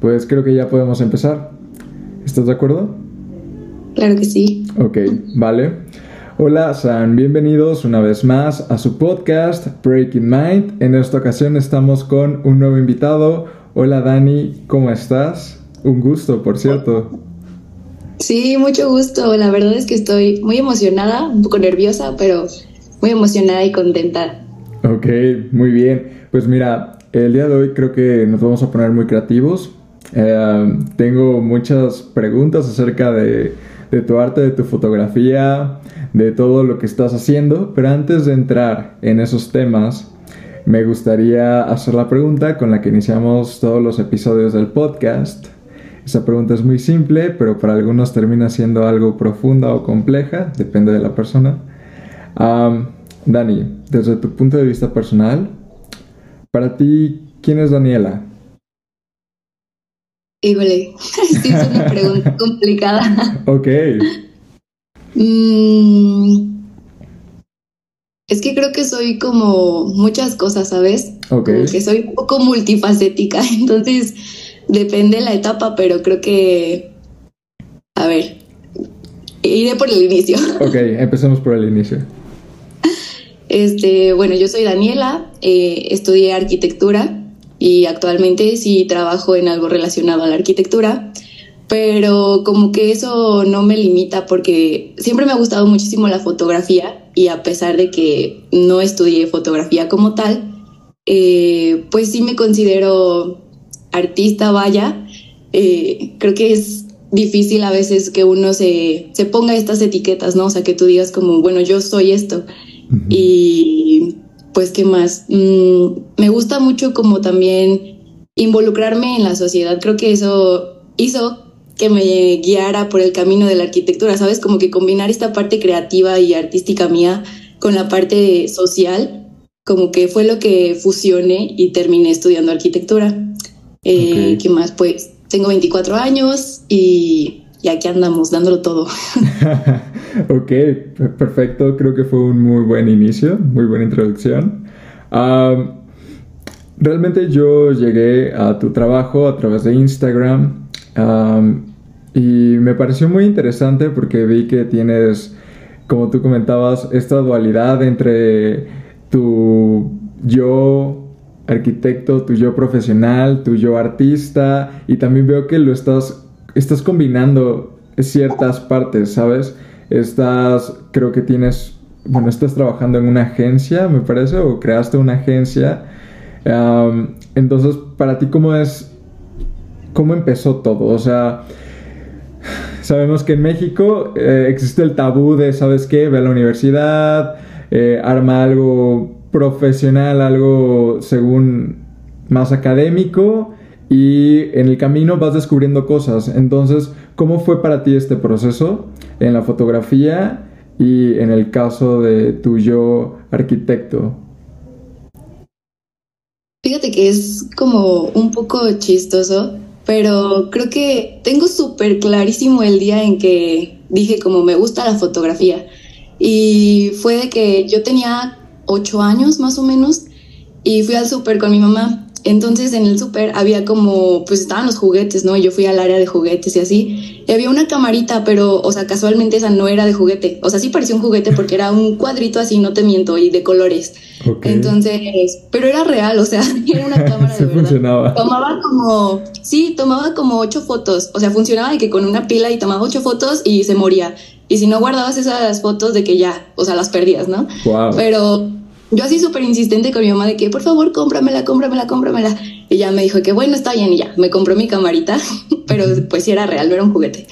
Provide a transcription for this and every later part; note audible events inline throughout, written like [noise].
pues creo que ya podemos empezar. ¿Estás de acuerdo? Claro que sí. Ok, vale. Hola, sean bienvenidos una vez más a su podcast Breaking Mind. En esta ocasión estamos con un nuevo invitado. Hola Dani, ¿cómo estás? Un gusto, por cierto. Sí, mucho gusto. La verdad es que estoy muy emocionada, un poco nerviosa, pero muy emocionada y contenta. Ok, muy bien. Pues mira, el día de hoy creo que nos vamos a poner muy creativos. Eh, tengo muchas preguntas acerca de, de tu arte, de tu fotografía, de todo lo que estás haciendo, pero antes de entrar en esos temas, me gustaría hacer la pregunta con la que iniciamos todos los episodios del podcast. Esa pregunta es muy simple, pero para algunos termina siendo algo profunda o compleja, depende de la persona. Dani, desde tu punto de vista personal, para ti, ¿quién es Daniela? Híjole, sí es una pregunta complicada. Ok. Mm, es que creo que soy como muchas cosas, ¿sabes? Ok. que soy un poco multifacética, [laughs] entonces depende de la etapa, pero creo que, a ver, iré por el inicio. [laughs] Ok, empecemos por el inicio. Este, bueno, yo soy Daniela, eh, estudié arquitectura y actualmente sí trabajo en algo relacionado a la arquitectura, pero como que eso no me limita porque siempre me ha gustado muchísimo la fotografía y a pesar de que no estudié fotografía como tal, eh, pues sí me considero artista, vaya. Eh, creo que es difícil a veces que uno se, se ponga estas etiquetas, ¿no? O sea, que tú digas como, bueno, yo soy esto. Y pues, ¿qué más? Mm, me gusta mucho como también involucrarme en la sociedad. Creo que eso hizo que me guiara por el camino de la arquitectura, ¿sabes? Como que combinar esta parte creativa y artística mía con la parte social, como que fue lo que fusioné y terminé estudiando arquitectura. Eh, ¿Qué más? Pues tengo 24 años y, y aquí andamos dándolo todo. [laughs] ok, perfecto. Creo que fue un muy buen inicio, muy buena introducción. realmente yo llegué a tu trabajo a través de Instagram y me pareció muy interesante porque vi que tienes, como tú comentabas, esta dualidad entre tu yo arquitecto, tu yo profesional, tu yo artista y también veo que lo estás, estás combinando ciertas partes, ¿sabes? Estás, creo que tienes, bueno, estás trabajando en una agencia, me parece, o creaste una agencia. entonces, para ti, ¿cómo es, cómo empezó todo? O sea, sabemos que en México eh, existe el tabú de, ¿sabes qué? Ve a la universidad, eh, arma algo profesional, algo según más académico y en el camino vas descubriendo cosas. Entonces, ¿cómo fue para ti este proceso en la fotografía y en el caso de tu yo arquitecto? Fíjate que es como un poco chistoso, pero creo que tengo súper clarísimo el día en que dije como me gusta la fotografía. Y fue de que yo tenía ocho años más o menos y fui al súper con mi mamá. Entonces en el súper había como, pues estaban los juguetes, ¿no? Y yo fui al área de juguetes y así. Y había una camarita, pero, o sea, casualmente esa no era de juguete. O sea, sí parecía un juguete porque era un cuadrito así, no te miento, y de colores. Entonces, pero era real, o sea, [laughs] era una [laughs] cámara de verdad. funcionaba. Tomaba como, sí, tomaba como ocho fotos. O sea, funcionaba de que con una pila y tomaba ocho fotos y se moría. Y si no guardabas esas fotos de que ya, o sea, las perdías, ¿no? Wow. Pero yo así súper insistente con mi mamá de que, por favor, cómpramela, cómpramela, cómpramela. Y ella me dijo que, bueno, está bien, y ya, me compró mi camarita, [laughs] pero pues sí era real, no era un juguete.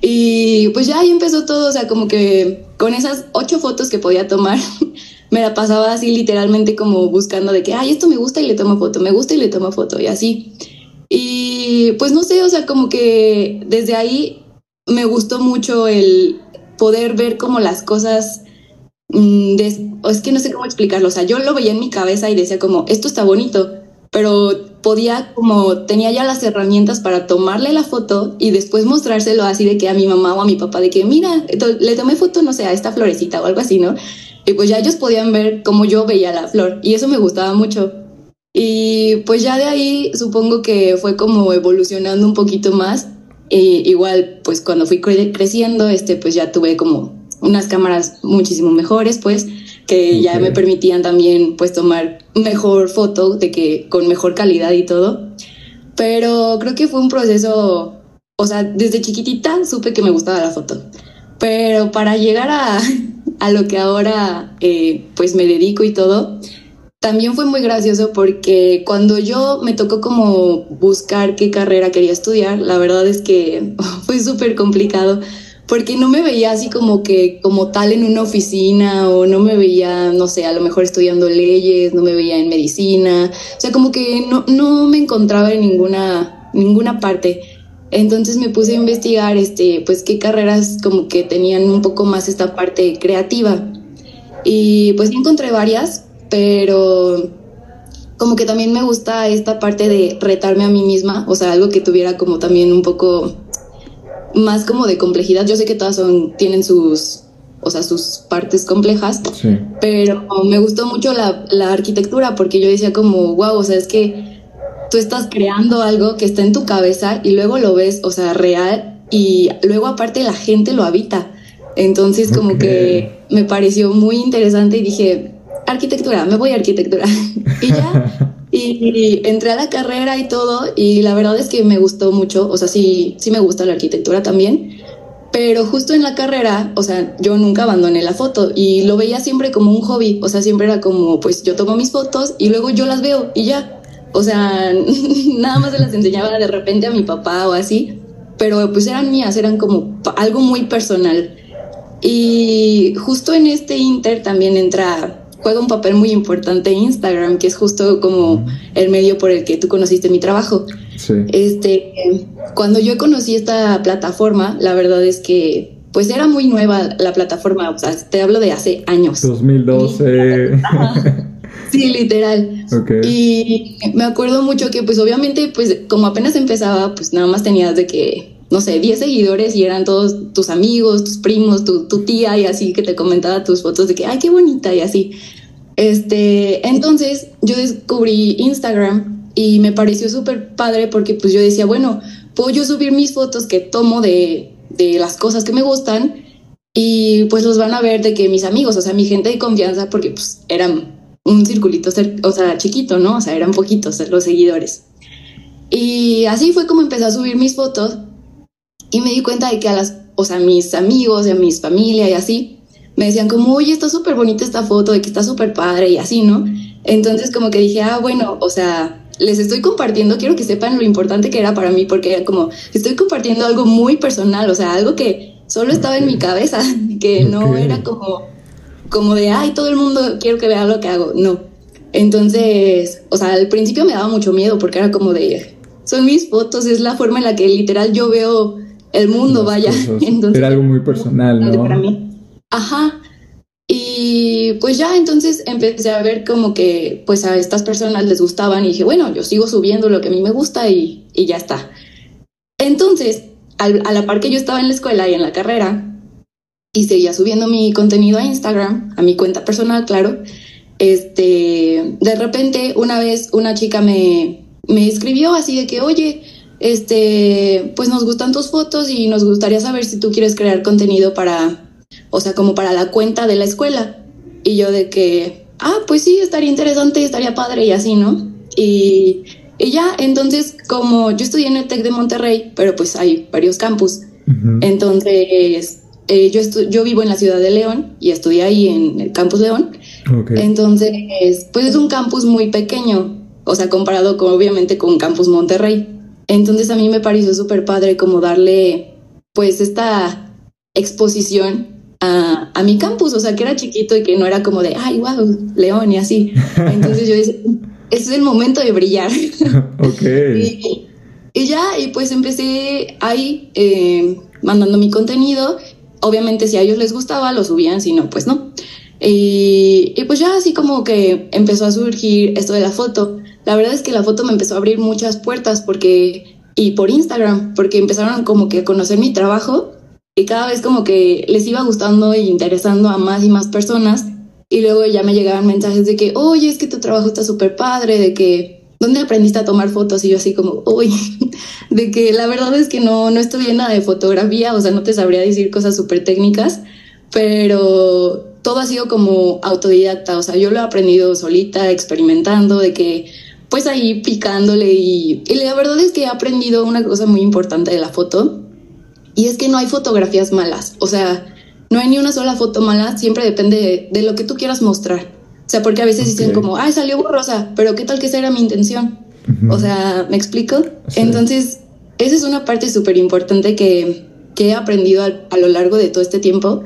Y pues ya ahí empezó todo, o sea, como que con esas ocho fotos que podía tomar, [laughs] me la pasaba así literalmente como buscando de que, ay, esto me gusta y le tomo foto, me gusta y le tomo foto, y así. Y pues no sé, o sea, como que desde ahí me gustó mucho el poder ver como las cosas Mm, es que no sé cómo explicarlo, o sea, yo lo veía en mi cabeza y decía como, esto está bonito, pero podía como, tenía ya las herramientas para tomarle la foto y después mostrárselo así de que a mi mamá o a mi papá, de que mira, le tomé foto, no sé, a esta florecita o algo así, ¿no? Y pues ya ellos podían ver cómo yo veía la flor y eso me gustaba mucho. Y pues ya de ahí supongo que fue como evolucionando un poquito más. Y igual, pues cuando fui creciendo, este, pues ya tuve como unas cámaras muchísimo mejores, pues, que ya me permitían también, pues, tomar mejor foto, de que con mejor calidad y todo. Pero creo que fue un proceso, o sea, desde chiquitita supe que me gustaba la foto. Pero para llegar a, [laughs] a lo que ahora, eh, pues, me dedico y todo, también fue muy gracioso porque cuando yo me tocó como buscar qué carrera quería estudiar, la verdad es que [laughs] fue súper complicado porque no me veía así como que como tal en una oficina o no me veía, no sé, a lo mejor estudiando leyes, no me veía en medicina, o sea, como que no, no me encontraba en ninguna, ninguna parte. Entonces me puse a investigar, este, pues qué carreras como que tenían un poco más esta parte creativa. Y pues encontré varias, pero como que también me gusta esta parte de retarme a mí misma, o sea, algo que tuviera como también un poco más como de complejidad. Yo sé que todas son, tienen sus, o sea, sus partes complejas, pero me gustó mucho la, la, arquitectura porque yo decía como, wow, o sea, es que tú estás creando algo que está en tu cabeza y luego lo ves, o sea, real y luego aparte la gente lo habita. Entonces como que me pareció muy interesante y dije, arquitectura, me voy a arquitectura. [laughs] y ya [laughs] y, entré a la carrera y todo, y la verdad es que me gustó mucho, o sea, sí, sí me gusta la arquitectura también, pero justo en la carrera, o sea, yo nunca abandoné la foto y lo veía siempre como un hobby, o sea, siempre era como, pues yo tomo mis fotos y luego yo las veo y ya, o sea, [laughs] nada más se las enseñaba de repente a mi papá o así, pero pues eran mías, eran como algo muy personal. Y justo en este inter también entra juega un papel muy importante Instagram, que es justo como el medio por el que tú conociste mi trabajo. Este, cuando yo conocí esta plataforma, la verdad es que pues era muy nueva la plataforma, o sea, te hablo de hace años. 2012. [laughs] Sí, literal. Y me acuerdo mucho que pues obviamente pues como apenas empezaba, pues nada más tenías de que no sé, 10 seguidores y eran todos tus amigos, tus primos, tu, tía y así que te comentaba tus fotos de que, ay, qué bonita y así. Este, entonces yo descubrí Instagram y me pareció súper padre porque pues yo decía, bueno, puedo yo subir mis fotos que tomo de, de las cosas que me gustan y pues los van a ver de que mis amigos, o sea, mi gente de confianza, porque pues eran un circulito, o sea, chiquito, ¿no? O sea, eran poquitos los seguidores. Y así fue como empecé a subir mis fotos y me di cuenta de que a las, o sea, mis amigos y a mis familia y así, me decían como, oye, está súper bonita esta foto, de que está súper padre y así, ¿no? Entonces como que dije, ah, bueno, o sea, les estoy compartiendo, quiero que sepan lo importante que era para mí, porque como, estoy compartiendo algo muy personal, o sea, algo que solo estaba en mi cabeza, [laughs] que no era como, como de, ay, todo el mundo quiero que vea lo que hago, no. Entonces, o sea, al principio me daba mucho miedo porque era como de, son mis fotos, es la forma en la que literal yo veo el mundo, vaya. [laughs] Entonces, era algo muy personal, ¿no? Para mí. Ajá. Y pues ya entonces empecé a ver como que pues a estas personas les gustaban y dije, bueno, yo sigo subiendo lo que a mí me gusta y, y ya está. Entonces, a la par que yo estaba en la escuela y en la carrera y seguía subiendo mi contenido a Instagram, a mi cuenta personal, claro, este, de repente una vez una chica me, me escribió así de que, oye, este, pues nos gustan tus fotos y nos gustaría saber si tú quieres crear contenido para, o sea, como para la cuenta de la escuela. Y yo de que, ah, pues sí, estaría interesante, estaría padre y así, ¿no? Y, y ya, entonces, como yo estudié en el TEC de Monterrey, pero pues hay varios campus, entonces eh, yo, yo vivo en la ciudad de León y estudié ahí en el campus León. Entonces, pues es un campus muy pequeño, o sea, comparado con, obviamente con campus Monterrey. Entonces a mí me pareció súper padre como darle pues esta exposición a, a, mi campus, o sea, que era chiquito y que no era como de, ay, wow, León y así. [laughs] Entonces yo dije, ese es el momento de brillar. [laughs] ok. y, y, ya, y pues empecé ahí eh, mandando mi contenido. Obviamente si a ellos les gustaba, lo subían, si no, pues no. Y, y pues ya así como que empezó a surgir esto de la foto la verdad es que la foto me empezó a abrir muchas puertas porque, y por Instagram, porque empezaron como que a conocer mi trabajo y cada vez como que les iba gustando e interesando a más y más personas Y luego ya me llegaban mensajes de que, oye, es que tu trabajo está súper padre, de que, ¿dónde aprendiste a tomar fotos? Y yo así como, uy, [laughs] de que la verdad es que no, no estudié nada de fotografía, o sea, no te sabría decir cosas súper técnicas, pero todo ha sido como autodidacta, o sea, yo lo he aprendido solita, experimentando, de que pues ahí picándole y, y, la verdad es que he aprendido una cosa muy importante de la foto y es que no hay fotografías malas, o sea, no hay ni una sola foto mala, siempre depende de, lo que tú quieras mostrar. O sea, porque a veces dicen como, ay, salió borrosa, pero ¿qué tal que esa era mi intención? O sea, ¿me explico? Entonces, esa es una parte súper importante que, que, he aprendido a, a, lo largo de todo este tiempo.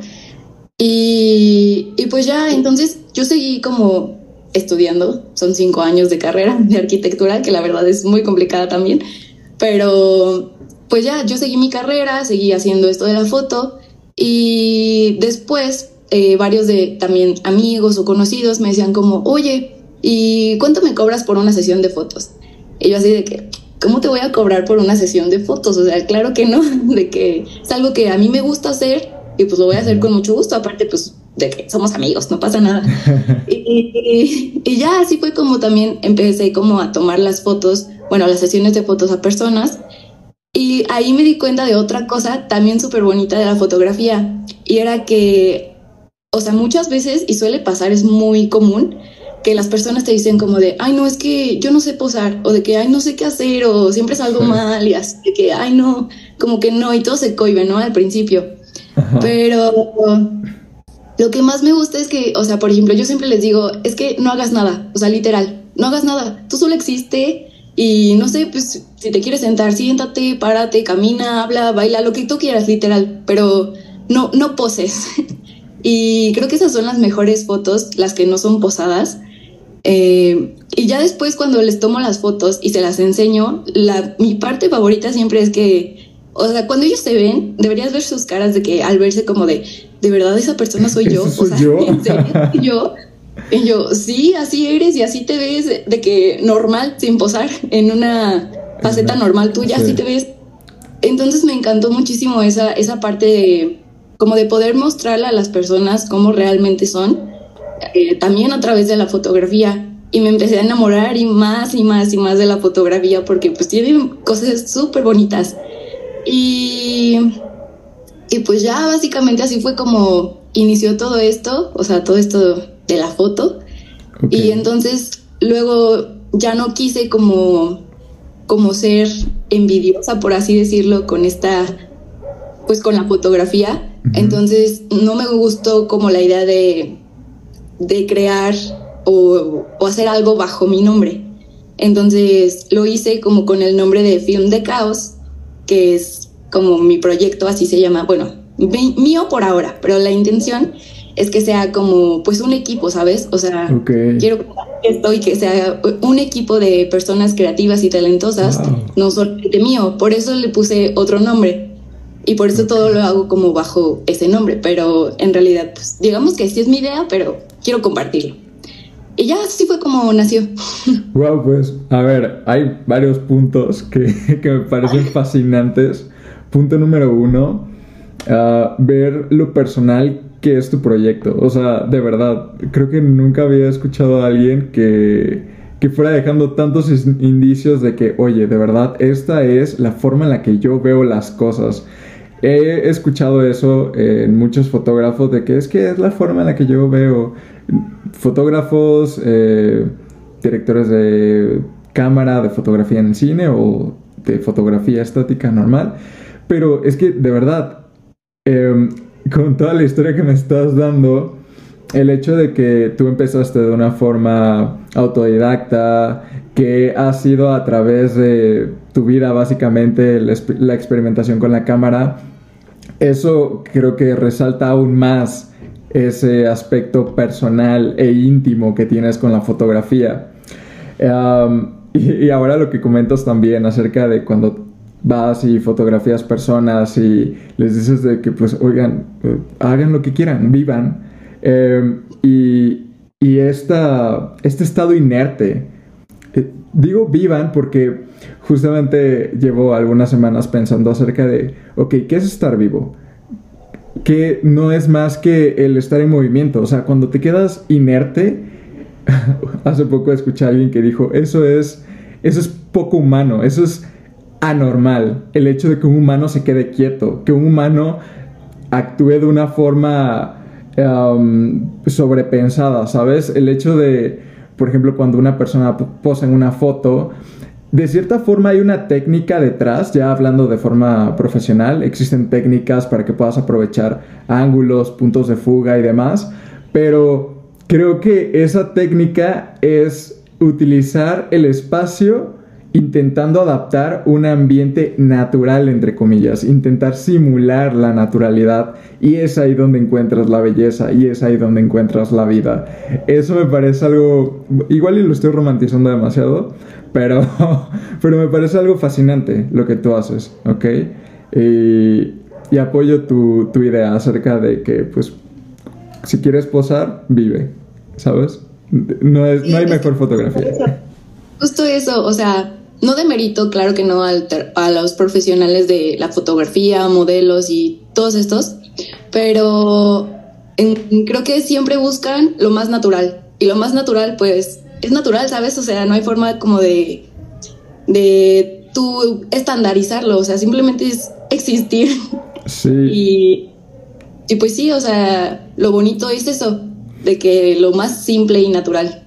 Y, y pues ya, entonces yo seguí como estudiando, son cinco años de carrera de arquitectura, que la verdad es muy complicada también, pero pues ya, yo seguí mi carrera, seguí haciendo esto de la foto y después eh, varios de también amigos o conocidos me decían como, oye, ¿y cuánto me cobras por una sesión de fotos? Y yo así de que, ¿cómo te voy a cobrar por una sesión de fotos? O sea, claro que no, [laughs] de que es algo que a mí me gusta hacer y pues lo voy a hacer con mucho gusto, aparte pues de que somos amigos, no pasa nada. y, y, ya así fue como también empecé como a tomar las fotos, bueno, las sesiones de fotos a personas y ahí me di cuenta de otra cosa también súper bonita de la fotografía. Y era que, o sea, muchas veces, y suele pasar, es muy común, que las personas te dicen como de, ay, no, es que yo no sé posar, o de que, ay, no sé qué hacer, o siempre es algo mal, y así, de que, ay, no, como que no, y todo se cohibe, ¿no? Al principio. Pero lo que más me gusta es que, o sea, por ejemplo, yo siempre les digo, es que no hagas nada, o sea, literal, no hagas nada, tú solo existe y no sé, pues si te quieres sentar, siéntate, párate, camina, habla, baila, lo que tú quieras, literal, pero no, no poses. [laughs] y creo que esas son las mejores fotos, las que no son posadas. Eh, y ya después cuando les tomo las fotos y se las enseño, la, mi parte favorita siempre es que, o sea, cuando ellos se ven, deberías ver sus caras de que al verse como de, de verdad esa persona soy yo, [laughs] o sea, yo? ¿en serio yo? Y yo, sí, así eres y así te ves de que normal, sin posar, en una faceta normal tuya, así te ves. Entonces me encantó muchísimo esa, esa parte de, como de poder mostrarle a las personas cómo realmente son, eh, también a través de la fotografía. Y me empecé a enamorar y más y más y más de la fotografía porque pues tiene cosas súper bonitas. Y, y pues ya básicamente así fue como inició todo esto, o sea, todo esto de la foto. Y entonces luego ya no quise como, como ser envidiosa, por así decirlo, con esta, pues con la fotografía. Entonces no me gustó como la idea de, de crear o, o, hacer algo bajo mi nombre. Entonces lo hice como con el nombre de Film de Caos, que es como mi proyecto, así se llama, bueno, mío por ahora, pero la intención es que sea como pues un equipo, ¿sabes? O sea, quiero esto y que sea un equipo de personas creativas y talentosas, no solamente mío, por eso le puse otro nombre y por eso todo lo hago como bajo ese nombre, pero en realidad pues digamos que sí es mi idea, pero quiero compartirlo. Y ya así fue como nació. Wow, pues a ver, hay varios puntos que, [laughs] que me parecen fascinantes. Punto número uno, uh, ver lo personal que es tu proyecto. O sea, de verdad, creo que nunca había escuchado a alguien que, que fuera dejando tantos indicios de que, oye, de verdad, esta es la forma en la que yo veo las cosas. He escuchado eso en muchos fotógrafos de que es que es la forma en la que yo veo fotógrafos, eh, directores de cámara, de fotografía en cine o de fotografía estática normal. Pero es que de verdad, eh, con toda la historia que me estás dando, el hecho de que tú empezaste de una forma autodidacta, que ha sido a través de tu vida básicamente la experimentación con la cámara, eso creo que resalta aún más ese aspecto personal e íntimo que tienes con la fotografía. y, ahora lo que comentas también acerca de cuando vas y fotografías personas y les dices de que pues oigan, eh, hagan lo que quieran, vivan. Em, y, y esta, este estado inerte, eh, digo vivan porque justamente llevo algunas semanas pensando acerca de, ok, ¿qué es estar vivo? Que no es más que el estar en movimiento. O sea, cuando te quedas inerte, [laughs] hace poco escuché a alguien que dijo, eso es, eso es poco humano, eso es anormal, el hecho de que un humano se quede quieto, que un humano actúe de una forma sobrepensada, ¿sabes? El hecho de, por ejemplo, cuando una persona posa en una foto, de cierta forma hay una técnica detrás, ya hablando de forma profesional, existen técnicas para que puedas aprovechar ángulos, puntos de fuga y demás, pero creo que esa técnica es utilizar el espacio intentando adaptar un ambiente natural, entre comillas, intentar simular la naturalidad y es ahí donde encuentras la belleza y es ahí donde encuentras la vida. Eso me parece algo, igual y lo estoy romantizando demasiado, pero, [laughs] pero me parece algo fascinante lo que tú haces, ¿ok? Y, y apoyo tu, tu idea acerca de que, pues, si quieres posar, vive, ¿sabes? No, es, no hay mejor fotografía. Justo eso, o sea, no demerito, claro que no, a los profesionales de la fotografía, modelos y todos estos, pero creo que siempre buscan lo más natural. Y lo más natural, pues, es natural, ¿sabes? O sea, no hay forma como de, de tú estandarizarlo, o sea, simplemente es existir. Sí. Y, y pues sí, o sea, lo bonito es eso, de que lo más simple y natural.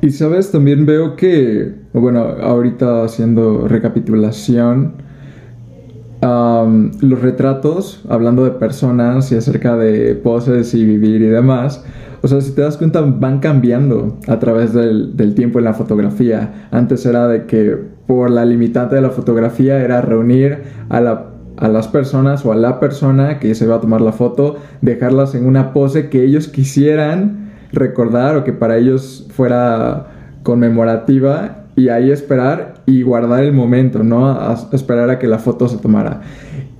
Y sabes, también veo que, bueno, ahorita haciendo recapitulación, los retratos, hablando de personas y acerca de poses y vivir y demás, o sea, si te das cuenta, van cambiando a través del, del, tiempo en la fotografía. Antes era de que por la limitante de la fotografía era reunir a, la, a las personas o a la persona que se va a tomar la foto, dejarlas en una pose que ellos quisieran recordar o que para ellos fuera conmemorativa y ahí esperar y guardar el momento, ¿no? esperar a que la foto se tomara.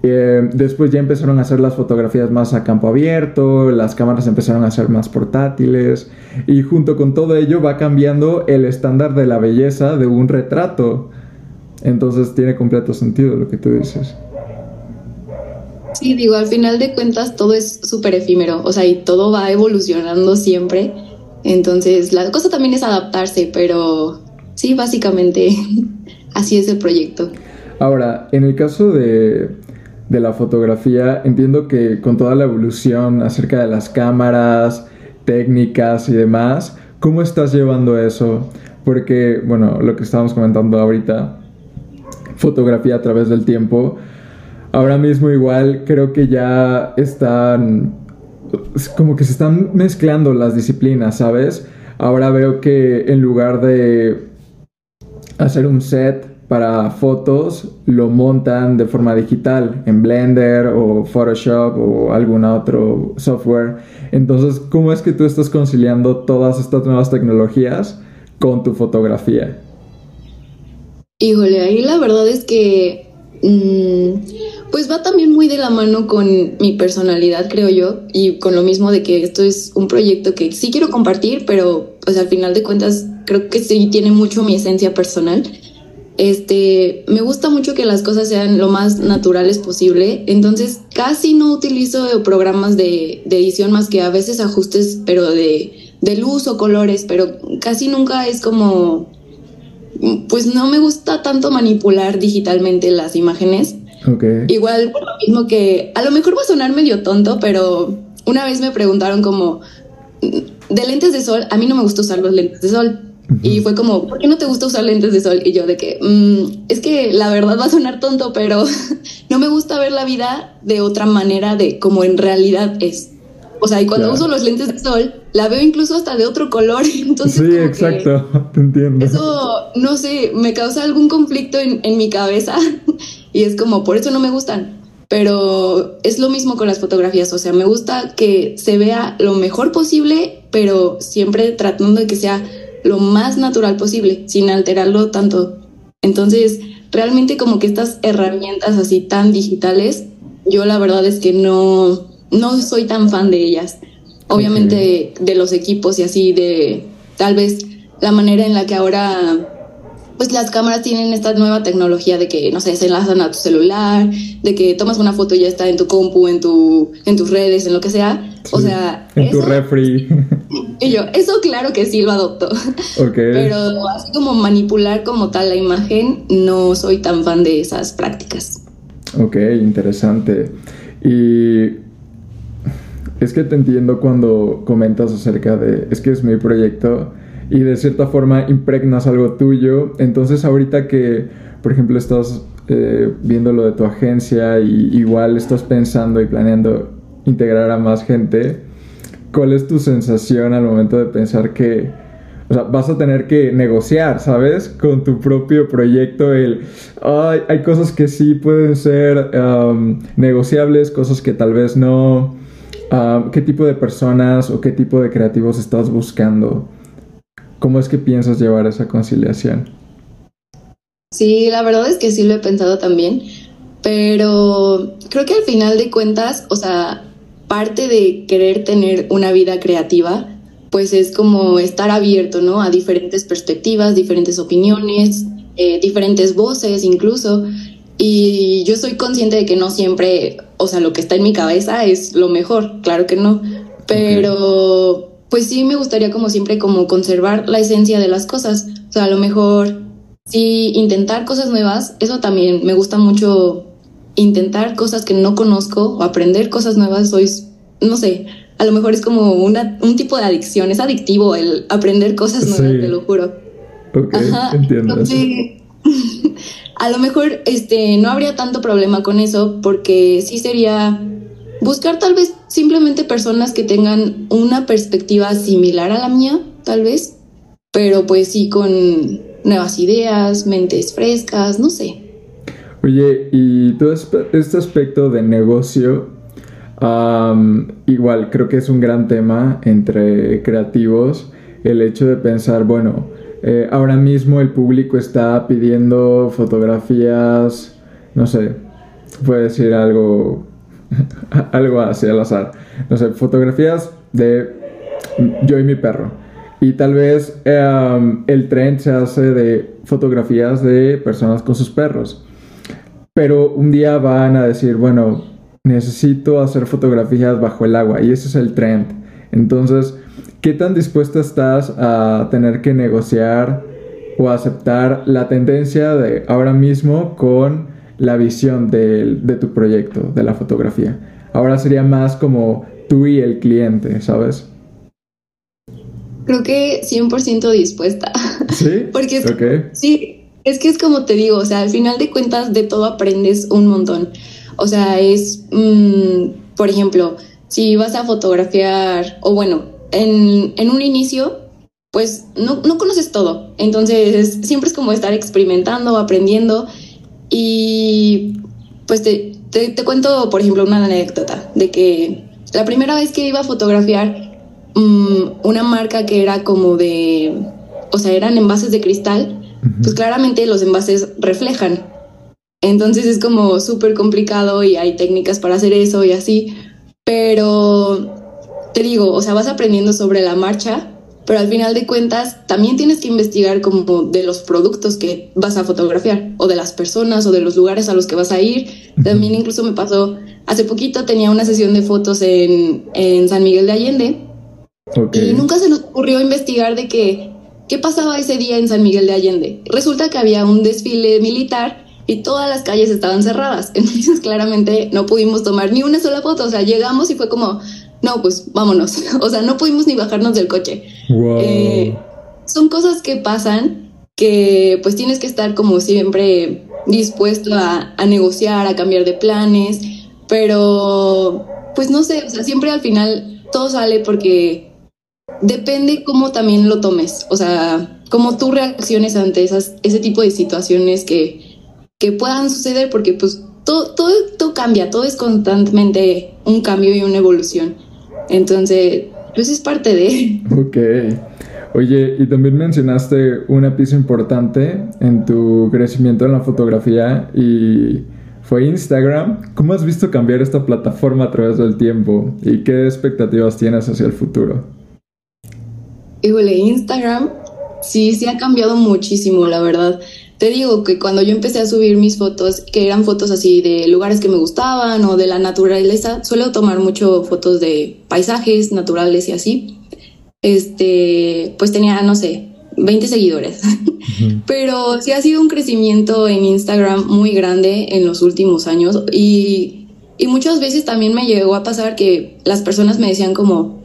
Eh, después ya empezaron a hacer las fotografías más a campo abierto, las cámaras empezaron a ser más portátiles y junto con todo ello va cambiando el estándar de la belleza de un retrato. Entonces tiene completo sentido lo que tú dices. Sí, digo, al final de cuentas todo es súper efímero, o sea, y todo va evolucionando siempre. Entonces, la cosa también es adaptarse, pero sí, básicamente [laughs] así es el proyecto. Ahora, en el caso de, de la fotografía, entiendo que con toda la evolución acerca de las cámaras, técnicas y demás, ¿cómo estás llevando eso? Porque, bueno, lo que estábamos comentando ahorita, fotografía a través del tiempo, ahora mismo igual creo que ya están como que se están mezclando las disciplinas, ¿sabes? Ahora veo que en lugar de hacer un set para fotos, lo montan de forma digital en Blender o Photoshop o algún otro software. Entonces, ¿cómo es que tú estás conciliando todas estas nuevas tecnologías con tu fotografía? Híjole, ahí la verdad es que Mm, pues va también muy de la mano con mi personalidad, creo yo, y con lo mismo de que esto es un proyecto que sí quiero compartir, pero pues al final de cuentas creo que sí tiene mucho mi esencia personal. Este, me gusta mucho que las cosas sean lo más naturales posible, entonces casi no utilizo programas de, de edición más que a veces ajustes, pero de, de luz o colores, pero casi nunca es como pues no me gusta tanto manipular digitalmente las imágenes. Igual por lo mismo que a lo mejor va a sonar medio tonto, pero una vez me preguntaron como de lentes de sol, a mí no me gusta usar los lentes de sol. Y fue como, ¿por qué no te gusta usar lentes de sol? Y yo de que, mm, es que la verdad va a sonar tonto, pero [laughs] no me gusta ver la vida de otra manera de como en realidad es. O sea, y cuando uso los lentes de sol, la veo incluso hasta de otro color. [laughs] Entonces, sí, exacto, [laughs] te entiendo. Eso, no sé, me causa algún conflicto en, en mi cabeza y es como, por eso no me gustan. Pero es lo mismo con las fotografías, o sea, me gusta que se vea lo mejor posible, pero siempre tratando de que sea lo más natural posible, sin alterarlo tanto. Entonces, realmente como que estas herramientas así tan digitales, yo la verdad es que no, no soy tan fan de ellas. Obviamente de los equipos y así, de tal vez la manera en la que ahora pues las cámaras tienen esta nueva tecnología de que, no sé, se enlazan a tu celular, de que tomas una foto y ya está en tu compu, en, tu, en tus redes, en lo que sea. o sea... En tu refri. [laughs] Y yo, eso claro que sí lo adopto. Pero así como manipular como tal la imagen, no soy tan fan de esas prácticas. Ok, interesante. Y es que te entiendo cuando comentas acerca de, es que es mi proyecto y de cierta forma impregnas algo tuyo. Entonces ahorita que, por ejemplo, estás eh, viendo lo de tu agencia y igual estás pensando y planeando integrar a más gente, ¿cuál es tu sensación al momento de pensar que, o sea, vas a tener que negociar, ¿sabes? Con tu propio proyecto, el, hay cosas que sí pueden ser um, negociables, cosas que tal vez no. Um, ¿Qué tipo de personas o qué tipo de creativos estás buscando? ¿Cómo es que piensas llevar esa conciliación? Sí, la verdad es que sí lo he pensado también, pero creo que al final de cuentas, o sea, parte de querer tener una vida creativa, pues es como estar abierto, ¿no? A diferentes perspectivas, diferentes opiniones, eh, diferentes voces incluso. Y yo soy consciente de que no siempre, o sea, lo que está en mi cabeza es lo mejor, claro que no, pero pues sí me gustaría como siempre como conservar la esencia de las cosas. O sea, a lo mejor sí intentar cosas nuevas, eso también me gusta mucho intentar cosas que no conozco o aprender cosas nuevas, soy, no sé, a lo mejor es como una, un tipo de adicción, es adictivo el aprender cosas nuevas, te lo juro. Ok, entiendo. [laughs] a lo mejor este, no habría tanto problema con eso porque sí sería buscar tal vez simplemente personas que tengan una perspectiva similar a la mía, tal vez, pero pues sí con nuevas ideas, mentes frescas, no sé. Oye, y todo este aspecto de negocio, igual creo que es un gran tema entre creativos, el hecho de pensar, bueno, eh, ahora mismo el público está pidiendo fotografías, no sé, puede decir algo [laughs] algo así al azar. No sé, fotografías de yo y mi perro. Y tal vez em, el trend se hace de fotografías de personas con sus perros. Pero un día van a decir, bueno, necesito hacer fotografías bajo el agua. Y ese es el trend. Entonces, ¿qué tan dispuesto estás a tener que negociar o aceptar la tendencia de ahora mismo con la visión de, tu proyecto, de la fotografía. Ahora sería más como tú y el cliente, ¿sabes? Creo que 100% dispuesta. ¿Sí? [laughs] Porque sí, es que es como te digo, o sea, al final de cuentas de todo aprendes un montón. O sea, es, mm, por ejemplo, si vas a fotografiar, o bueno, en, en un inicio, pues no, no conoces todo. Entonces, siempre es como estar experimentando, aprendiendo y pues te, te, cuento, por ejemplo, una anécdota de que la primera vez que iba a fotografiar mm, una marca que era como de, o sea, eran envases de cristal, pues claramente los envases reflejan. Entonces es como súper complicado y hay técnicas para hacer eso y así. Pero te digo, o sea, vas aprendiendo sobre la marcha pero al final de cuentas también tienes que investigar como de los productos que vas a fotografiar o de las personas o de los lugares a los que vas a ir. También incluso me pasó, hace poquito tenía una sesión de fotos en, en San Miguel de Allende y nunca se nos ocurrió investigar de qué, qué pasaba ese día en San Miguel de Allende. Resulta que había un desfile militar y todas las calles estaban cerradas. [laughs] Entonces claramente no pudimos tomar ni una sola foto. O sea, llegamos y fue como, no, pues vámonos. [laughs] O sea, no pudimos ni bajarnos del coche. Eh, son cosas que pasan que pues tienes que estar como siempre dispuesto a, negociar, a cambiar de planes, pero pues no sé, o sea, siempre al final todo sale porque depende cómo también lo tomes, o sea, cómo tú reacciones ante esas, ese tipo de situaciones que, que puedan suceder, porque pues todo, todo, todo cambia, todo es constantemente un cambio y una evolución. Entonces, pues es parte de... Ok. Oye, y también mencionaste una pieza importante en tu crecimiento en la fotografía y fue Instagram. ¿Cómo has visto cambiar esta plataforma a través del tiempo y qué expectativas tienes hacia el futuro? Híjole, Instagram Sí, sí ha cambiado muchísimo, la verdad. Te digo que cuando yo empecé a subir mis fotos, que eran fotos así de lugares que me gustaban o de la naturaleza, suelo tomar mucho fotos de paisajes naturales y así. Este, pues tenía, no sé, 20 seguidores. [laughs] Pero sí ha sido un crecimiento en Instagram muy grande en los últimos años y, y muchas veces también me llegó a pasar que las personas me decían como,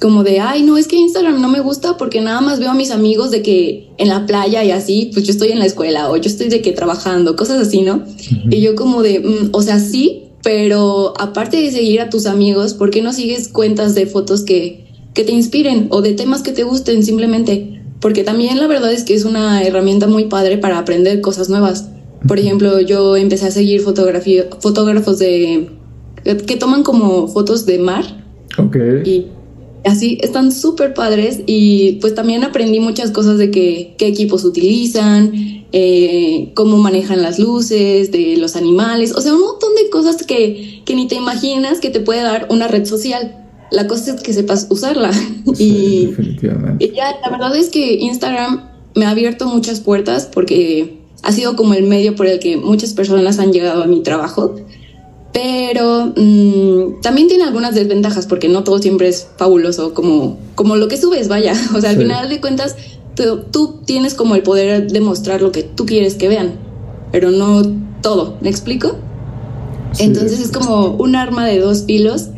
como de, ay, no, es que Instagram no me gusta porque nada más veo a mis amigos de que en la playa y así, pues yo estoy en la escuela o yo estoy de que trabajando, cosas así, ¿no? Y yo como de, mm, o sea, sí, pero aparte de seguir a tus amigos, ¿por qué no sigues cuentas de fotos que, que te inspiren o de temas que te gusten simplemente? Porque también la verdad es que es una herramienta muy padre para aprender cosas nuevas. Por ejemplo, yo empecé a seguir fotografía, fotógrafos de que toman como fotos de mar. Ok. Y así están súper padres y pues también aprendí muchas cosas de que, qué equipos utilizan, eh, cómo manejan las luces, de los animales, o sea, un montón de cosas que, que ni te imaginas que te puede dar una red social. La cosa es que sepas usarla. [laughs] y, y ya, la verdad es que Instagram me ha abierto muchas puertas porque ha sido como el medio por el que muchas personas han llegado a mi trabajo pero mmm, también tiene algunas desventajas porque no todo siempre es fabuloso como, como lo que subes, vaya. [laughs] O sea, al sí. final de cuentas, tú, tú, tienes como el poder de mostrar lo que tú quieres que vean, pero no todo, ¿me explico? Sí. Entonces es como un arma de dos filos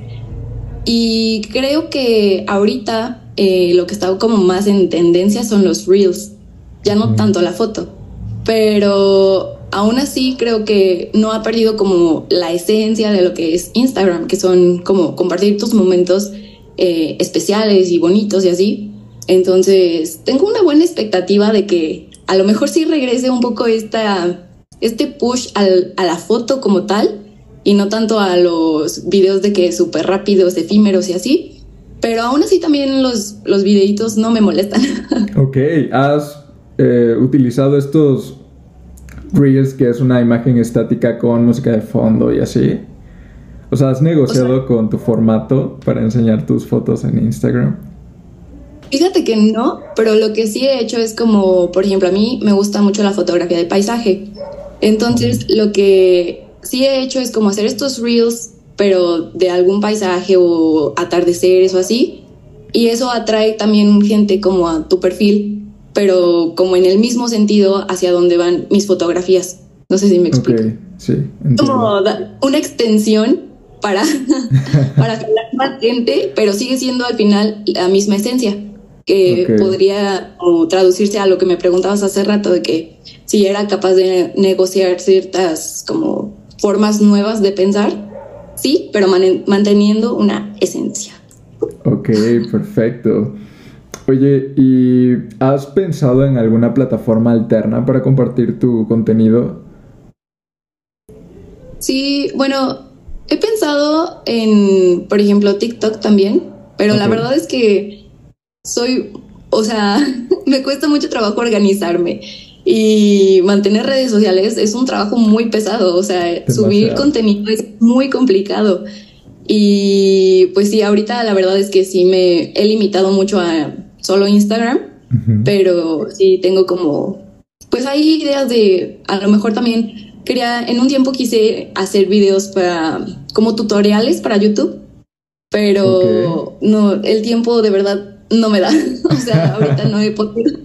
y creo que ahorita eh, lo que está como más en tendencia son los reels, ya no mm. tanto la foto, pero aún así creo que no ha perdido como la esencia de lo que es Instagram, que son como compartir tus momentos eh, especiales y bonitos y así. Entonces, tengo una buena expectativa de que a lo mejor sí regrese un poco esta, este push a la foto como tal y no tanto a los videos de que súper rápidos, efímeros y así. Pero aún así también los, los videitos no me molestan. [laughs] Ok, ¿has eh, utilizado estos Reels, que es una imagen estática con música de fondo y así. O sea, ¿has negociado o sea, con tu formato para enseñar tus fotos en Instagram? Fíjate que no, pero lo que sí he hecho es como, por ejemplo, a mí me gusta mucho la fotografía de paisaje. Entonces, lo que sí he hecho es como hacer estos reels, pero de algún paisaje o atardeceres o así. Y eso atrae también gente como a tu perfil pero como en el mismo sentido hacia donde van mis fotografías. No sé si me explico. Okay, sí, como una extensión para, [laughs] para más gente, pero sigue siendo al final la misma esencia, que okay. podría traducirse a lo que me preguntabas hace rato, de que si era capaz de negociar ciertas como formas nuevas de pensar, sí, pero man manteniendo una esencia. Ok, perfecto. Oye, ¿y has pensado en alguna plataforma alterna para compartir tu contenido? Sí, bueno, he pensado en, por ejemplo, TikTok también, pero okay. la verdad es que soy, o sea, [laughs] me cuesta mucho trabajo organizarme y mantener redes sociales es un trabajo muy pesado, o sea, Demasiado. subir contenido es muy complicado. Y pues sí, ahorita la verdad es que sí me he limitado mucho a solo Instagram, uh -huh. pero sí tengo como, pues hay ideas de, a lo mejor también quería, en un tiempo quise hacer videos para, como tutoriales para YouTube, pero okay. no, el tiempo de verdad no me da, [laughs] o sea, ahorita no he podido.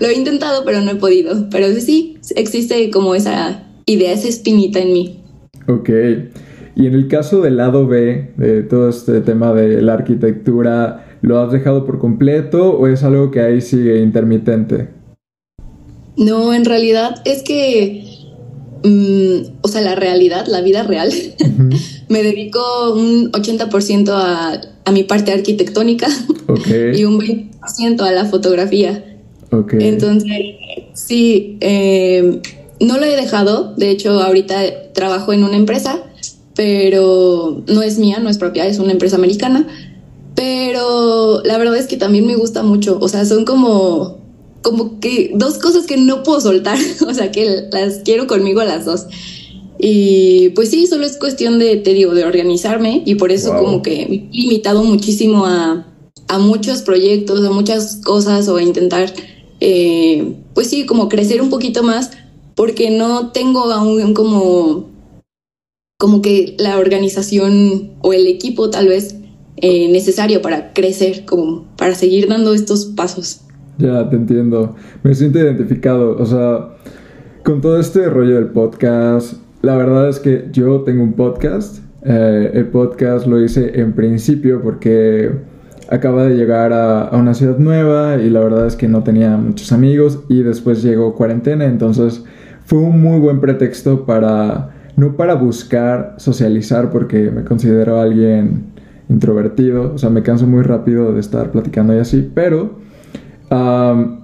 Lo he intentado, pero no he podido. Pero sí, existe como esa idea, esa espinita en mí. Ok. Y en el caso del lado B de todo este tema de la arquitectura, ¿Lo has dejado por completo o es algo que ahí sigue intermitente? No, en realidad es que, um, o sea, la realidad, la vida real, uh [laughs] -huh. me dedico un 80% a, a, mi parte arquitectónica okay. y un 20% a la fotografía. Okay. Entonces, sí, eh, no lo he dejado. De hecho, ahorita trabajo en una empresa, pero no es mía, no es propia, es una empresa americana pero la verdad es que también me gusta mucho, o sea, son como, como que dos cosas que no puedo soltar, [laughs] o sea, que las quiero conmigo a las dos. Y pues sí, solo es cuestión de, te digo, de organizarme y por eso wow. como que me he limitado muchísimo a, a muchos proyectos, a muchas cosas o a intentar eh, pues sí, como crecer un poquito más, porque no tengo aún como, como que la organización o el equipo tal vez eh, necesario para crecer, como para seguir dando estos pasos. Ya, te entiendo. Me siento identificado. O sea, con todo este rollo del podcast, la verdad es que yo tengo un podcast. Eh, el podcast lo hice en principio porque acaba de llegar a, una ciudad nueva y la verdad es que no tenía muchos amigos y después llegó cuarentena, entonces fue un muy buen pretexto para, no para buscar socializar porque me considero alguien introvertido, o sea, me canso muy rápido de estar platicando y así, pero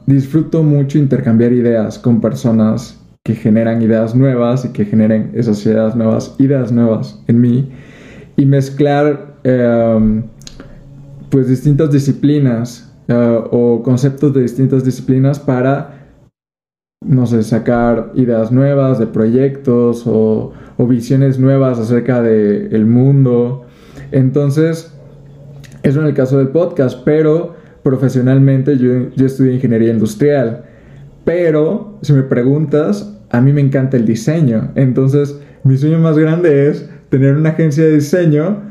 disfruto mucho intercambiar ideas con personas que generan ideas nuevas y que generen esas ideas nuevas, ideas nuevas en mí y mezclar em, pues distintas disciplinas eh, o conceptos de distintas disciplinas para no sé, sacar ideas nuevas de proyectos o, visiones nuevas acerca del el mundo. Entonces, eso en el caso del podcast, pero profesionalmente yo, yo estudié ingeniería industrial. Pero, si me preguntas, a mí me encanta el diseño. Entonces, mi sueño más grande es tener una agencia de diseño,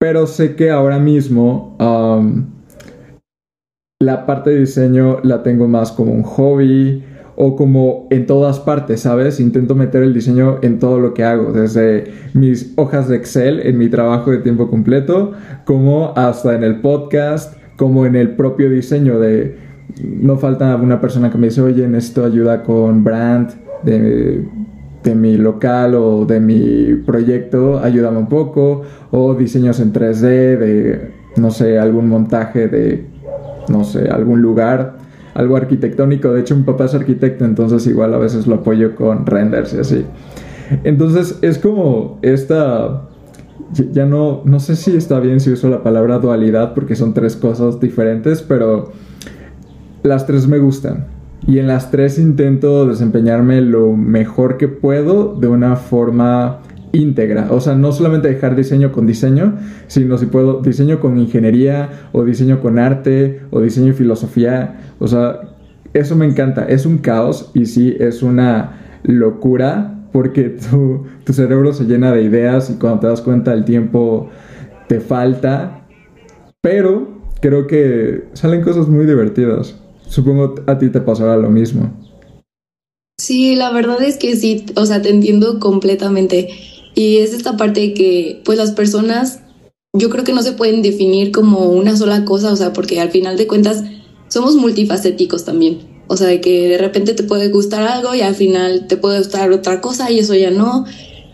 pero sé que ahora mismo la parte de diseño la tengo más como un hobby o como en todas partes, ¿sabes? Intento meter el diseño en todo lo que hago, desde mis hojas de Excel en mi trabajo de tiempo completo, como hasta en el podcast, como en el propio diseño de... No falta una persona que me dice, oye, necesito ayuda con brand de, de mi local o de mi proyecto, ayúdame un poco, o diseños en 3D de, no sé, algún montaje de, no sé, algún lugar algo arquitectónico. De hecho, mi papá es arquitecto, entonces igual a veces lo apoyo con renders y así. Entonces es como esta... Ya no, no sé si está bien si uso la palabra dualidad porque son tres cosas diferentes, pero las tres me gustan. Y en las tres intento desempeñarme lo mejor que puedo de una forma íntegra. O sea, no solamente dejar diseño con diseño, sino si puedo diseño con ingeniería o diseño con arte o diseño y filosofía. O sea, eso me encanta. Es un caos y sí, es una locura porque tu, tu cerebro se llena de ideas y cuando te das cuenta el tiempo te falta. Pero creo que salen cosas muy divertidas. Supongo a ti te pasará lo mismo. Sí, la verdad es que sí, o sea, te entiendo completamente. Y es esta parte que, pues las personas, yo creo que no se pueden definir como una sola cosa, o sea, porque al final de cuentas somos multifacéticos también. O sea, de que de repente te puede gustar algo y al final te puede gustar otra cosa y eso ya no.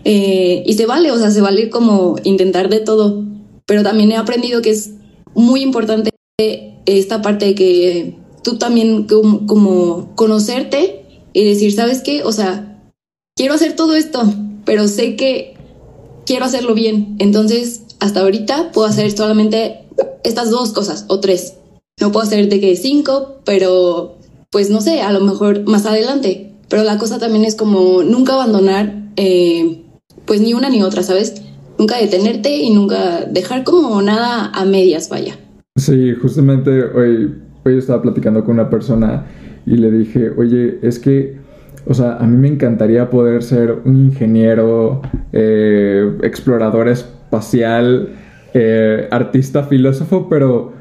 Eh, y se vale, o sea, se vale como intentar de todo. Pero también he aprendido que es muy importante esta parte de que tú también como, como conocerte y decir, ¿sabes qué? O sea, quiero hacer todo esto, pero sé que quiero hacerlo bien. Entonces, hasta ahorita puedo hacer solamente estas dos cosas o tres. No puedo hacer de que cinco, pero pues no sé, a lo mejor más adelante. Pero la cosa también es como nunca abandonar eh, pues ni una ni otra, ¿sabes? Nunca detenerte y nunca dejar como nada a medias, vaya. Sí, justamente hoy, hoy estaba platicando con una persona y le dije, oye, es que o sea, a mí me encantaría poder ser un ingeniero, eh, explorador espacial, eh, artista, filósofo, pero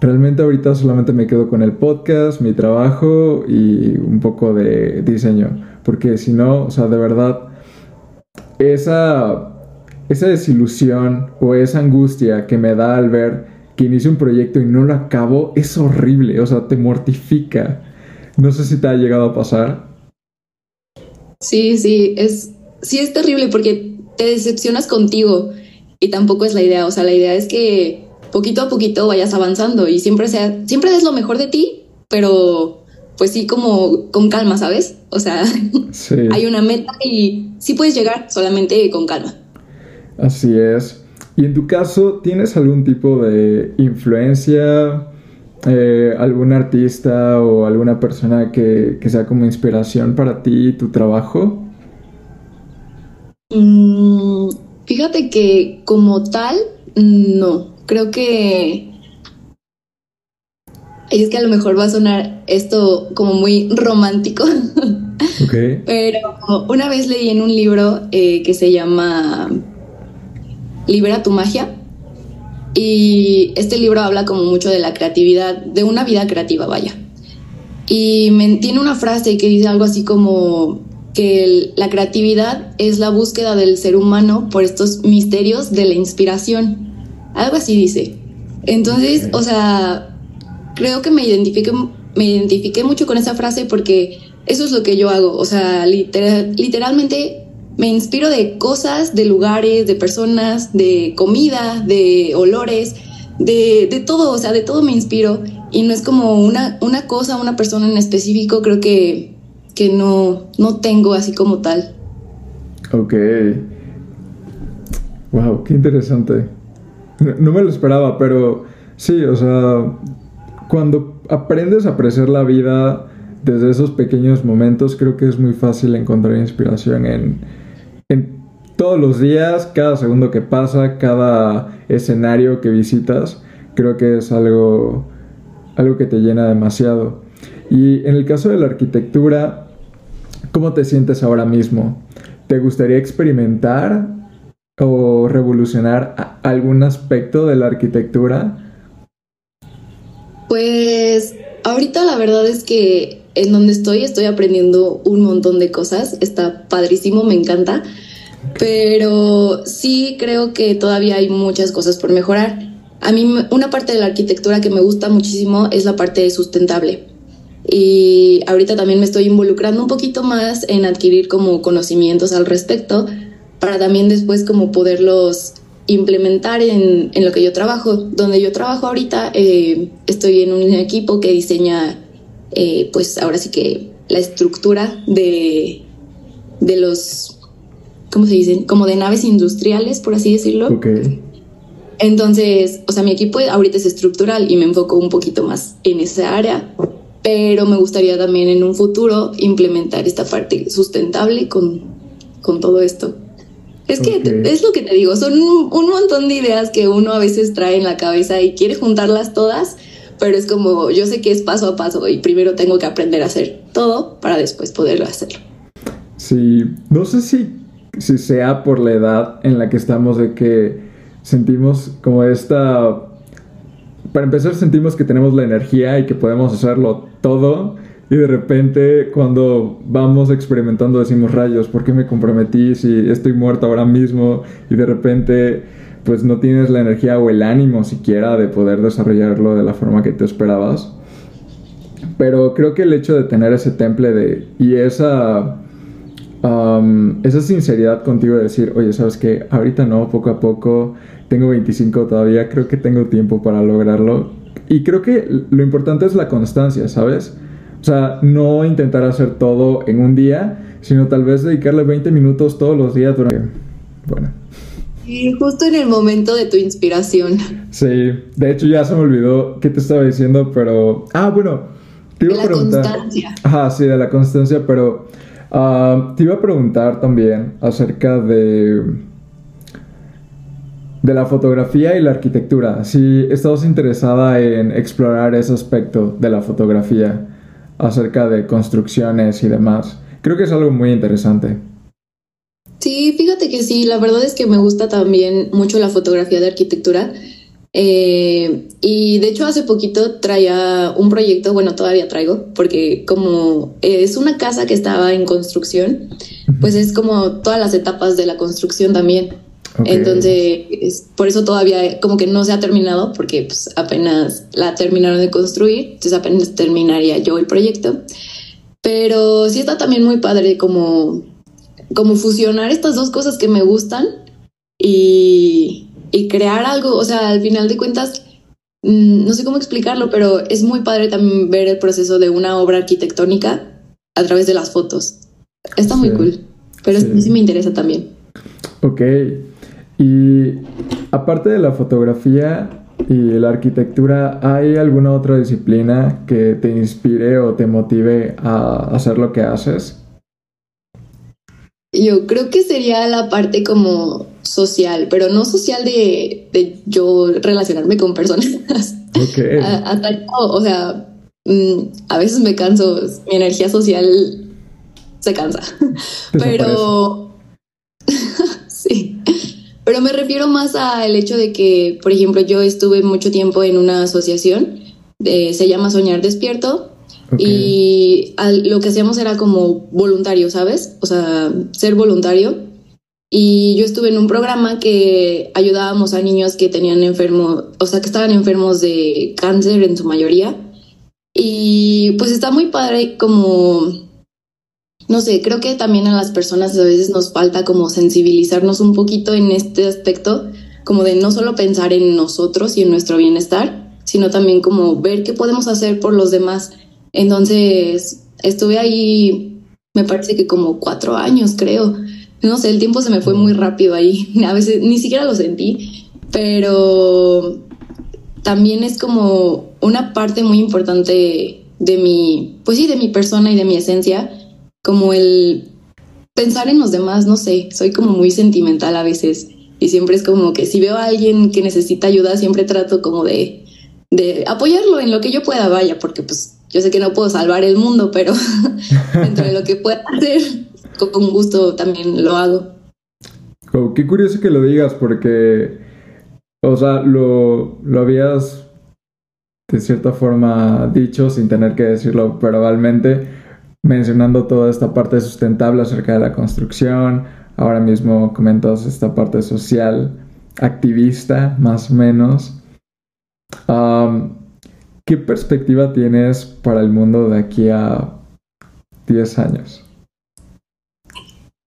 realmente ahorita solamente me quedo con el podcast, mi trabajo y un poco de diseño. Porque si no, o sea, de verdad, esa, esa desilusión o esa angustia que me da al ver que inicio un proyecto y no lo acabo es horrible, o sea, te mortifica. No sé si te ha llegado a pasar. Sí, sí, es, sí es terrible porque te decepcionas contigo y tampoco es la idea. O sea, la idea es que poquito a poquito vayas avanzando y siempre sea, siempre des lo mejor de ti, pero pues sí como con calma, ¿sabes? O sea, [laughs] hay una meta y sí puedes llegar solamente con calma. Así es. Y en tu caso, ¿tienes algún tipo de influencia, eh, algún artista o alguna persona que, sea como inspiración para ti y tu trabajo? Mm, fíjate que como tal, no. Creo que es que a lo mejor va a sonar esto como muy romántico. [laughs] Pero una vez leí en un libro eh, que se llama Libera tu magia. Y este libro habla como mucho de la creatividad, de una vida creativa, vaya. Y tiene una frase que dice algo así como que la creatividad es la búsqueda del ser humano por estos misterios de la inspiración. Algo así dice. Entonces, o sea, creo que me identifique, me identifiqué mucho con esa frase porque eso es lo que yo hago. O sea, literalmente me inspiro de cosas, de lugares, de personas, de comida, de olores, de, de todo, o sea, de todo me inspiro. Y no es como una, una cosa, una persona en específico, creo que, que no, no tengo así como tal. Ok. Wow, qué interesante. No me lo esperaba, pero sí, o sea, cuando aprendes a apreciar la vida desde esos pequeños momentos, creo que es muy fácil encontrar inspiración en, en todos los días, cada segundo que pasa, cada escenario que visitas. Creo que es algo, algo que te llena demasiado. Y en el caso de la arquitectura, ¿cómo te sientes ahora mismo? ¿Te gustaría experimentar o revolucionar algún aspecto de la arquitectura? Pues ahorita la verdad es que en donde estoy estoy aprendiendo un montón de cosas, está padrísimo, me encanta, pero sí creo que todavía hay muchas cosas por mejorar. A mí una parte de la arquitectura que me gusta muchísimo es la parte sustentable. Y ahorita también me estoy involucrando un poquito más en adquirir como conocimientos al respecto para también después como poderlos implementar en, en, lo que yo trabajo. Donde yo trabajo ahorita, eh, estoy en un equipo que diseña, eh, pues ahora sí que la estructura de, de los, ¿cómo se dicen? Como de naves industriales, por así decirlo. Okay. Entonces, o sea, mi equipo ahorita es estructural y me enfoco un poquito más en esa área, pero me gustaría también en un futuro implementar esta parte sustentable con, con todo esto. Es que es lo que te digo, son un, montón de ideas que uno a veces trae en la cabeza y quiere juntarlas todas, pero es como yo sé que es paso a paso y primero tengo que aprender a hacer todo para después poderlo hacer. Sí, no sé si, si sea por la edad en la que estamos de que sentimos como esta... Para empezar sentimos que tenemos la energía y que podemos hacerlo todo y de repente cuando vamos experimentando decimos rayos, ¿por qué me comprometí si estoy muerto ahora mismo? Y de repente pues no tienes la energía o el ánimo siquiera de poder desarrollarlo de la forma que te esperabas. Pero creo que el hecho de tener ese temple de y esa esa sinceridad contigo de decir, oye, sabes que ahorita no, poco a poco, tengo 25 todavía, creo que tengo tiempo para lograrlo. Y creo que lo importante es la constancia, ¿sabes? O sea, no intentar hacer todo en un día, sino tal vez dedicarle 20 minutos todos los días durante... Bueno. Justo en el momento de tu inspiración. Sí, de hecho ya se me olvidó qué te estaba diciendo, pero... Ah, bueno, te iba a preguntar... La constancia. Ajá, sí, de la constancia, pero uh, te iba a preguntar también acerca de... De la fotografía y la arquitectura, si estabas interesada en explorar ese aspecto de la fotografía acerca de construcciones y demás. Creo que es algo muy interesante. Sí, fíjate que sí, la verdad es que me gusta también mucho la fotografía de arquitectura. Eh, y de hecho hace poquito traía un proyecto, bueno, todavía traigo, porque como es una casa que estaba en construcción, pues es como todas las etapas de la construcción también. Entonces, por eso todavía como que no se ha terminado, porque pues, apenas la terminaron de construir, entonces apenas terminaría yo el proyecto. Pero sí está también muy padre como, como fusionar estas dos cosas que me gustan y, y crear algo, o sea, al final de cuentas, mm, no sé cómo explicarlo, pero es muy padre también ver el proceso de una obra arquitectónica a través de las fotos. Está muy cool, pero sí. sí me interesa también. Ok, y aparte de la fotografía y la arquitectura, ¿hay alguna otra disciplina que te inspire o te motive a hacer lo que haces? Yo creo que sería la parte como social, pero no social de, yo relacionarme con personas, [laughs] o sea, mm, a veces me canso, mi energía social se cansa. [laughs] Pero [laughs] sí. Pero me refiero más al hecho de que, por ejemplo, yo estuve mucho tiempo en una asociación, se llama Soñar Despierto, y lo que hacíamos era como voluntario, ¿sabes? O sea, ser voluntario. Y yo estuve en un programa que ayudábamos a niños que tenían enfermos, o sea, que estaban enfermos de cáncer en su mayoría. Y pues está muy padre como, no sé, creo que también a las personas a veces nos falta como sensibilizarnos un poquito en este aspecto, como de no solo pensar en nosotros y en nuestro bienestar, sino también como ver qué podemos hacer por los demás. Entonces, estuve ahí, me parece que como cuatro años, creo. No sé, el tiempo se me fue muy rápido ahí. [laughs] A veces ni siquiera lo sentí, pero también es como una parte muy importante de mi, pues sí, de mi persona y de mi esencia, como el pensar en los demás, no sé, soy como muy sentimental a veces y siempre es como que si veo a alguien que necesita ayuda, siempre trato como de, de apoyarlo en lo que yo pueda, vaya, porque pues yo sé que no puedo salvar el mundo, pero [laughs] dentro de lo que pueda hacer, con gusto también lo hago. Oh, qué curioso que lo digas, porque, o sea, lo, lo habías de cierta forma dicho sin tener que decirlo verbalmente, mencionando toda esta parte sustentable acerca de la construcción. Ahora mismo comentas esta parte social, activista, más o menos. ¿Qué perspectiva tienes para el mundo de aquí a 10 años?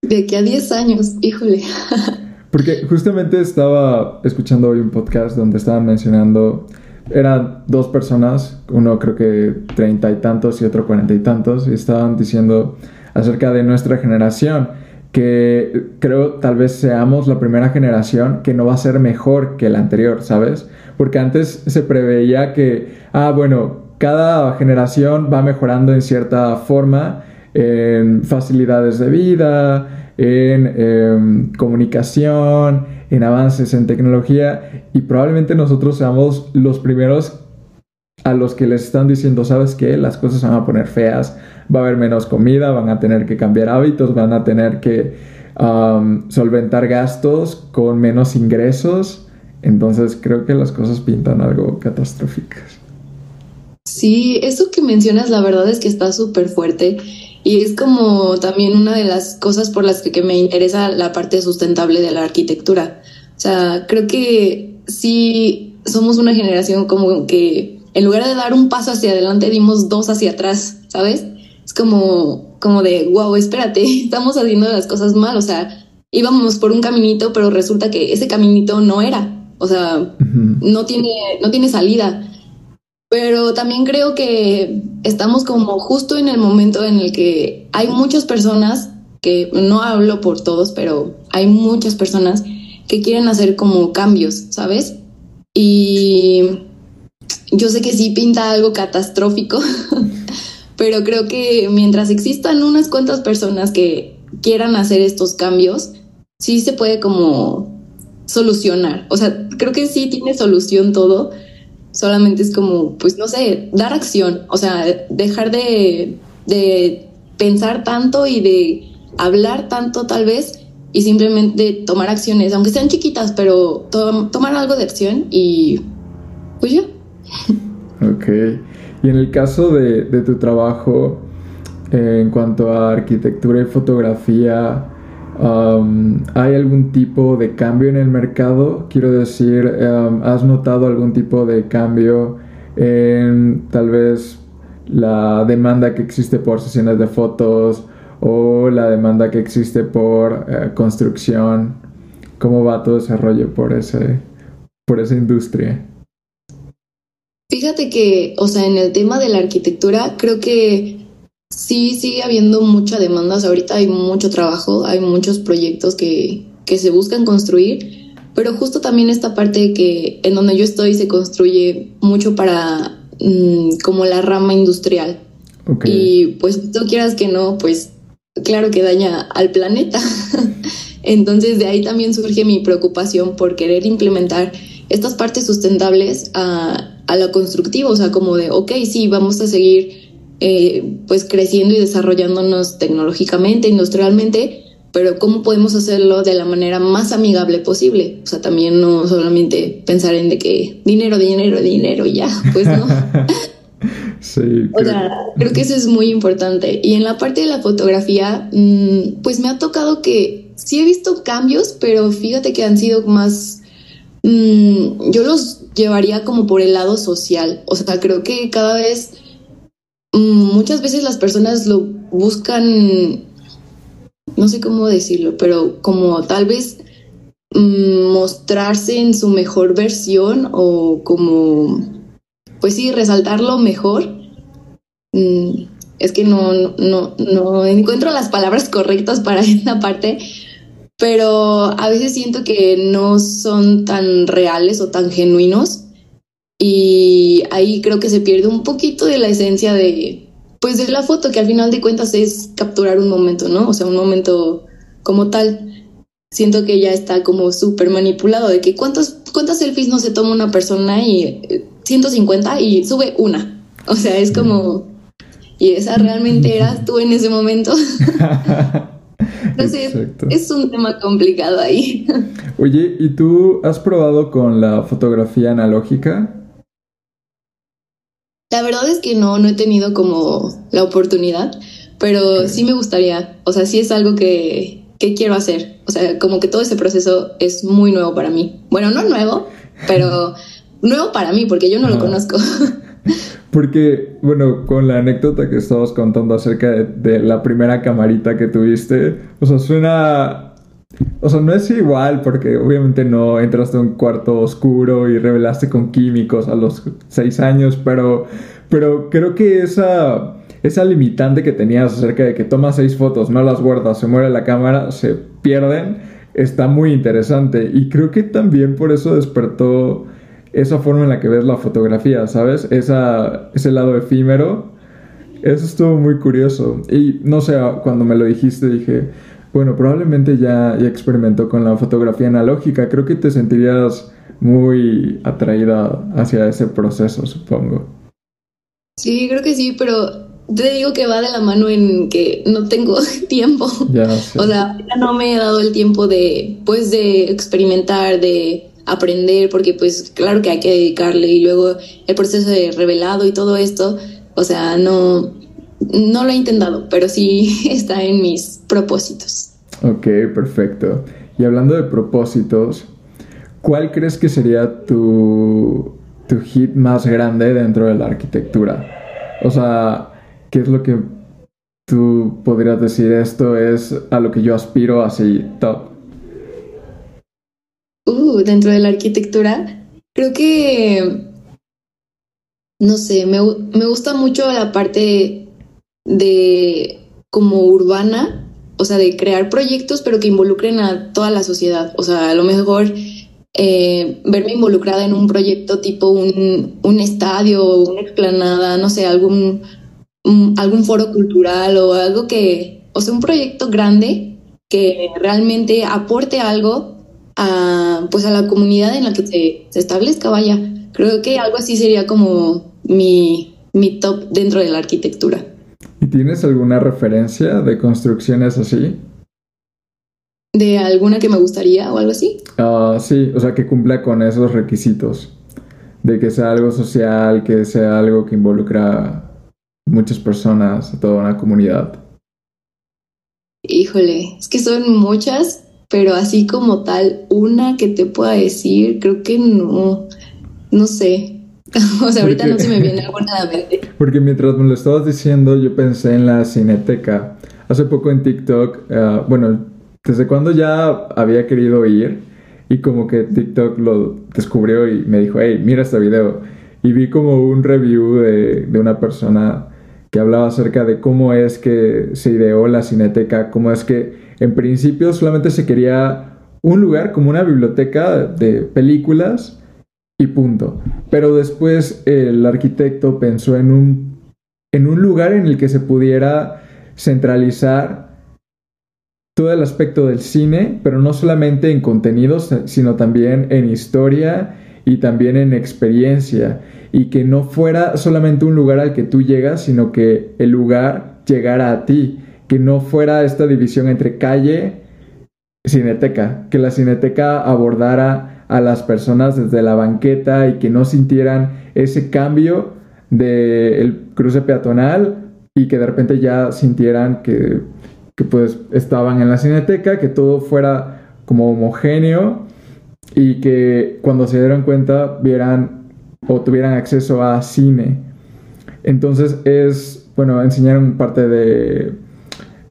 De aquí a 10 años, híjole. [laughs] Porque justamente estaba escuchando hoy un podcast donde estaban mencionando, eran dos personas, uno creo que treinta y tantos y otro cuarenta y tantos, y estaban diciendo acerca de nuestra generación, que creo tal vez seamos la primera generación que no va a ser mejor que la anterior, ¿sabes? porque antes se preveía que, ah, bueno, cada generación va mejorando en cierta forma en facilidades de vida, en em, comunicación, en avances en tecnología y probablemente nosotros seamos los primeros a los que les están diciendo, ¿sabes qué? Las cosas van a poner feas, va a haber menos comida, van a tener que cambiar hábitos, van a tener que solventar gastos con menos ingresos entonces creo que las cosas pintan algo catastróficas. Sí, eso que mencionas la verdad es que está súper fuerte y es como también una de las cosas por las que, me interesa la parte sustentable de la arquitectura. O sea, creo que sí somos una generación como que en lugar de dar un paso hacia adelante dimos dos hacia atrás, ¿sabes? Es como, como de, wow, espérate, [laughs] estamos haciendo las cosas mal, o sea, íbamos por un caminito, pero resulta que ese caminito no era. O sea, no, tiene, no tiene salida. Pero también creo que estamos como justo en el momento en el que hay muchas personas, que no hablo por todos, pero hay muchas personas que quieren hacer como cambios, ¿sabes? Y yo sé que sí pinta algo catastrófico, [laughs] pero creo que mientras existan unas cuantas personas que quieran hacer estos cambios, sí se puede como solucionar. O sea, creo que sí tiene solución todo. Solamente es como, pues no sé, dar acción. O sea, dejar de, pensar tanto y de hablar tanto tal vez y simplemente tomar acciones, aunque sean chiquitas, pero tomar algo de acción y pues ya. Ok. Y en el caso de, tu trabajo, en cuanto a arquitectura y fotografía, ¿Hay algún tipo de cambio en el mercado? Quiero decir, ¿has notado algún tipo de cambio en tal vez la demanda que existe por sesiones de fotos o la demanda que existe por eh, construcción? ¿Cómo va todo ese rollo por, ese, por esa industria? Fíjate que, o sea, en el tema de la arquitectura, creo que Sí, sigue habiendo mucha demanda. ahorita hay mucho trabajo, hay muchos proyectos que, que se buscan construir, pero justo también esta parte que en donde yo estoy se construye mucho para mm, como la rama industrial. Y pues tú quieras que no, pues claro que daña al planeta. [laughs] Entonces de ahí también surge mi preocupación por querer implementar estas partes sustentables a, a lo constructivo, o sea, como de, ok, sí, vamos a seguir eh, pues creciendo y desarrollándonos tecnológicamente, industrialmente, pero cómo podemos hacerlo de la manera más amigable posible. O sea, también no solamente pensar en de que dinero, dinero, dinero, ya, pues no. [laughs] sí. O sea, creo que eso es muy importante. Y en la parte de la fotografía, mm, pues me ha tocado que sí he visto cambios, pero fíjate que han sido más... Mm, yo los llevaría como por el lado social. O sea, creo que cada vez Mm, muchas veces las personas lo buscan, no sé cómo decirlo, pero como tal vez mm, mostrarse en su mejor versión o como, pues sí, resaltarlo mejor. Es que no, no, no encuentro las palabras [laughs] correctas para esta parte, pero a veces siento que no son tan reales o tan genuinos y ahí creo que se pierde un poquito de la esencia de, pues de la foto, que al final de cuentas es capturar un momento, ¿no? O sea, un momento como tal. Siento que ya está como súper manipulado de que cuántos, cuántas selfies no se toma una persona y 150 eh, y sube una. O sea, es como, y esa realmente eras tú en ese momento. [laughs] Entonces, es un tema complicado ahí. [laughs] Oye, ¿y tú has probado con la fotografía analógica? La verdad es que no, no he tenido como la oportunidad, pero sí me gustaría, o sea, sí es algo que, que quiero hacer. O sea, como que todo ese proceso es muy nuevo para mí. Bueno, no nuevo, pero [laughs] nuevo para mí, porque yo no lo conozco. [laughs] Porque, bueno, con la anécdota que estabas contando acerca de, la primera camarita que tuviste, o sea, suena o sea, no es igual porque obviamente no entraste a un cuarto oscuro y revelaste con químicos a los seis años, pero, pero creo que esa, esa limitante que tenías acerca de que tomas seis fotos, no las guardas, se muere la cámara, se pierden, está muy interesante. Y creo que también por eso despertó esa forma en la que ves la fotografía, ¿sabes? Esa, ese lado efímero. Eso estuvo muy curioso. Y no sé, cuando me lo dijiste dije bueno, probablemente ya, ya experimentó con la fotografía analógica. Creo que te sentirías muy atraída hacia ese proceso, supongo. Sí, creo que sí, pero te digo que va de la mano en que no tengo [laughs] tiempo. Ya, O sea, no me he dado el tiempo de, pues, de experimentar, de aprender, porque pues claro que hay que dedicarle y luego el proceso de revelado y todo esto, o sea, no, no lo he intentado, pero sí [laughs] está en mis propósitos. Ok, perfecto. Y hablando de propósitos, ¿cuál crees que sería tu, tu hit más grande dentro de la arquitectura? O sea, ¿qué es lo que tú podrías decir esto es a lo que yo aspiro así, top? Dentro de la arquitectura, creo que, no sé, me, me gusta mucho la parte de como urbana, o sea, de crear proyectos, pero que involucren a toda la sociedad. O sea, a lo mejor eh, verme involucrada en un proyecto tipo un, un estadio, una explanada, no sé, algún, algún foro cultural o algo que, o sea, un proyecto grande que realmente aporte algo a, pues a la comunidad en la que se, se establezca, vaya. Creo que algo así sería como mi, mi top dentro de la arquitectura. ¿Y tienes alguna referencia de construcciones así? ¿De alguna que me gustaría o algo así? Ah, sí, o sea, que cumpla con esos requisitos. De que sea algo social, que sea algo que involucra muchas personas, a toda una comunidad. Híjole, es que son muchas, pero así como tal, una que te pueda decir, creo que no, no sé. [laughs] o sea, ahorita no se me viene algo nada. [laughs] Porque mientras me lo estabas diciendo, yo pensé en la cineteca. Hace poco en TikTok, uh, bueno, desde cuando ya había querido ir y como que TikTok lo descubrió y me dijo, hey, mira este video. Y vi como un review de, de una persona que hablaba acerca de cómo es que se ideó la cineteca, cómo es que en principio solamente se quería un lugar como una biblioteca de películas y punto. Pero después el arquitecto pensó en un, en un lugar en el que se pudiera centralizar todo el aspecto del cine, pero no solamente en contenidos, sino también en historia y también en experiencia y que no fuera solamente un lugar al que tú llegas, sino que el lugar llegara a ti, que no fuera esta división entre calle, cineteca, que la cineteca abordara a las personas desde la banqueta y que no sintieran ese cambio del cruce peatonal y que de repente ya sintieran que, pues estaban en la cineteca, que todo fuera como homogéneo y que cuando se dieron cuenta vieran o tuvieran acceso a cine. Entonces es, bueno, enseñaron parte de,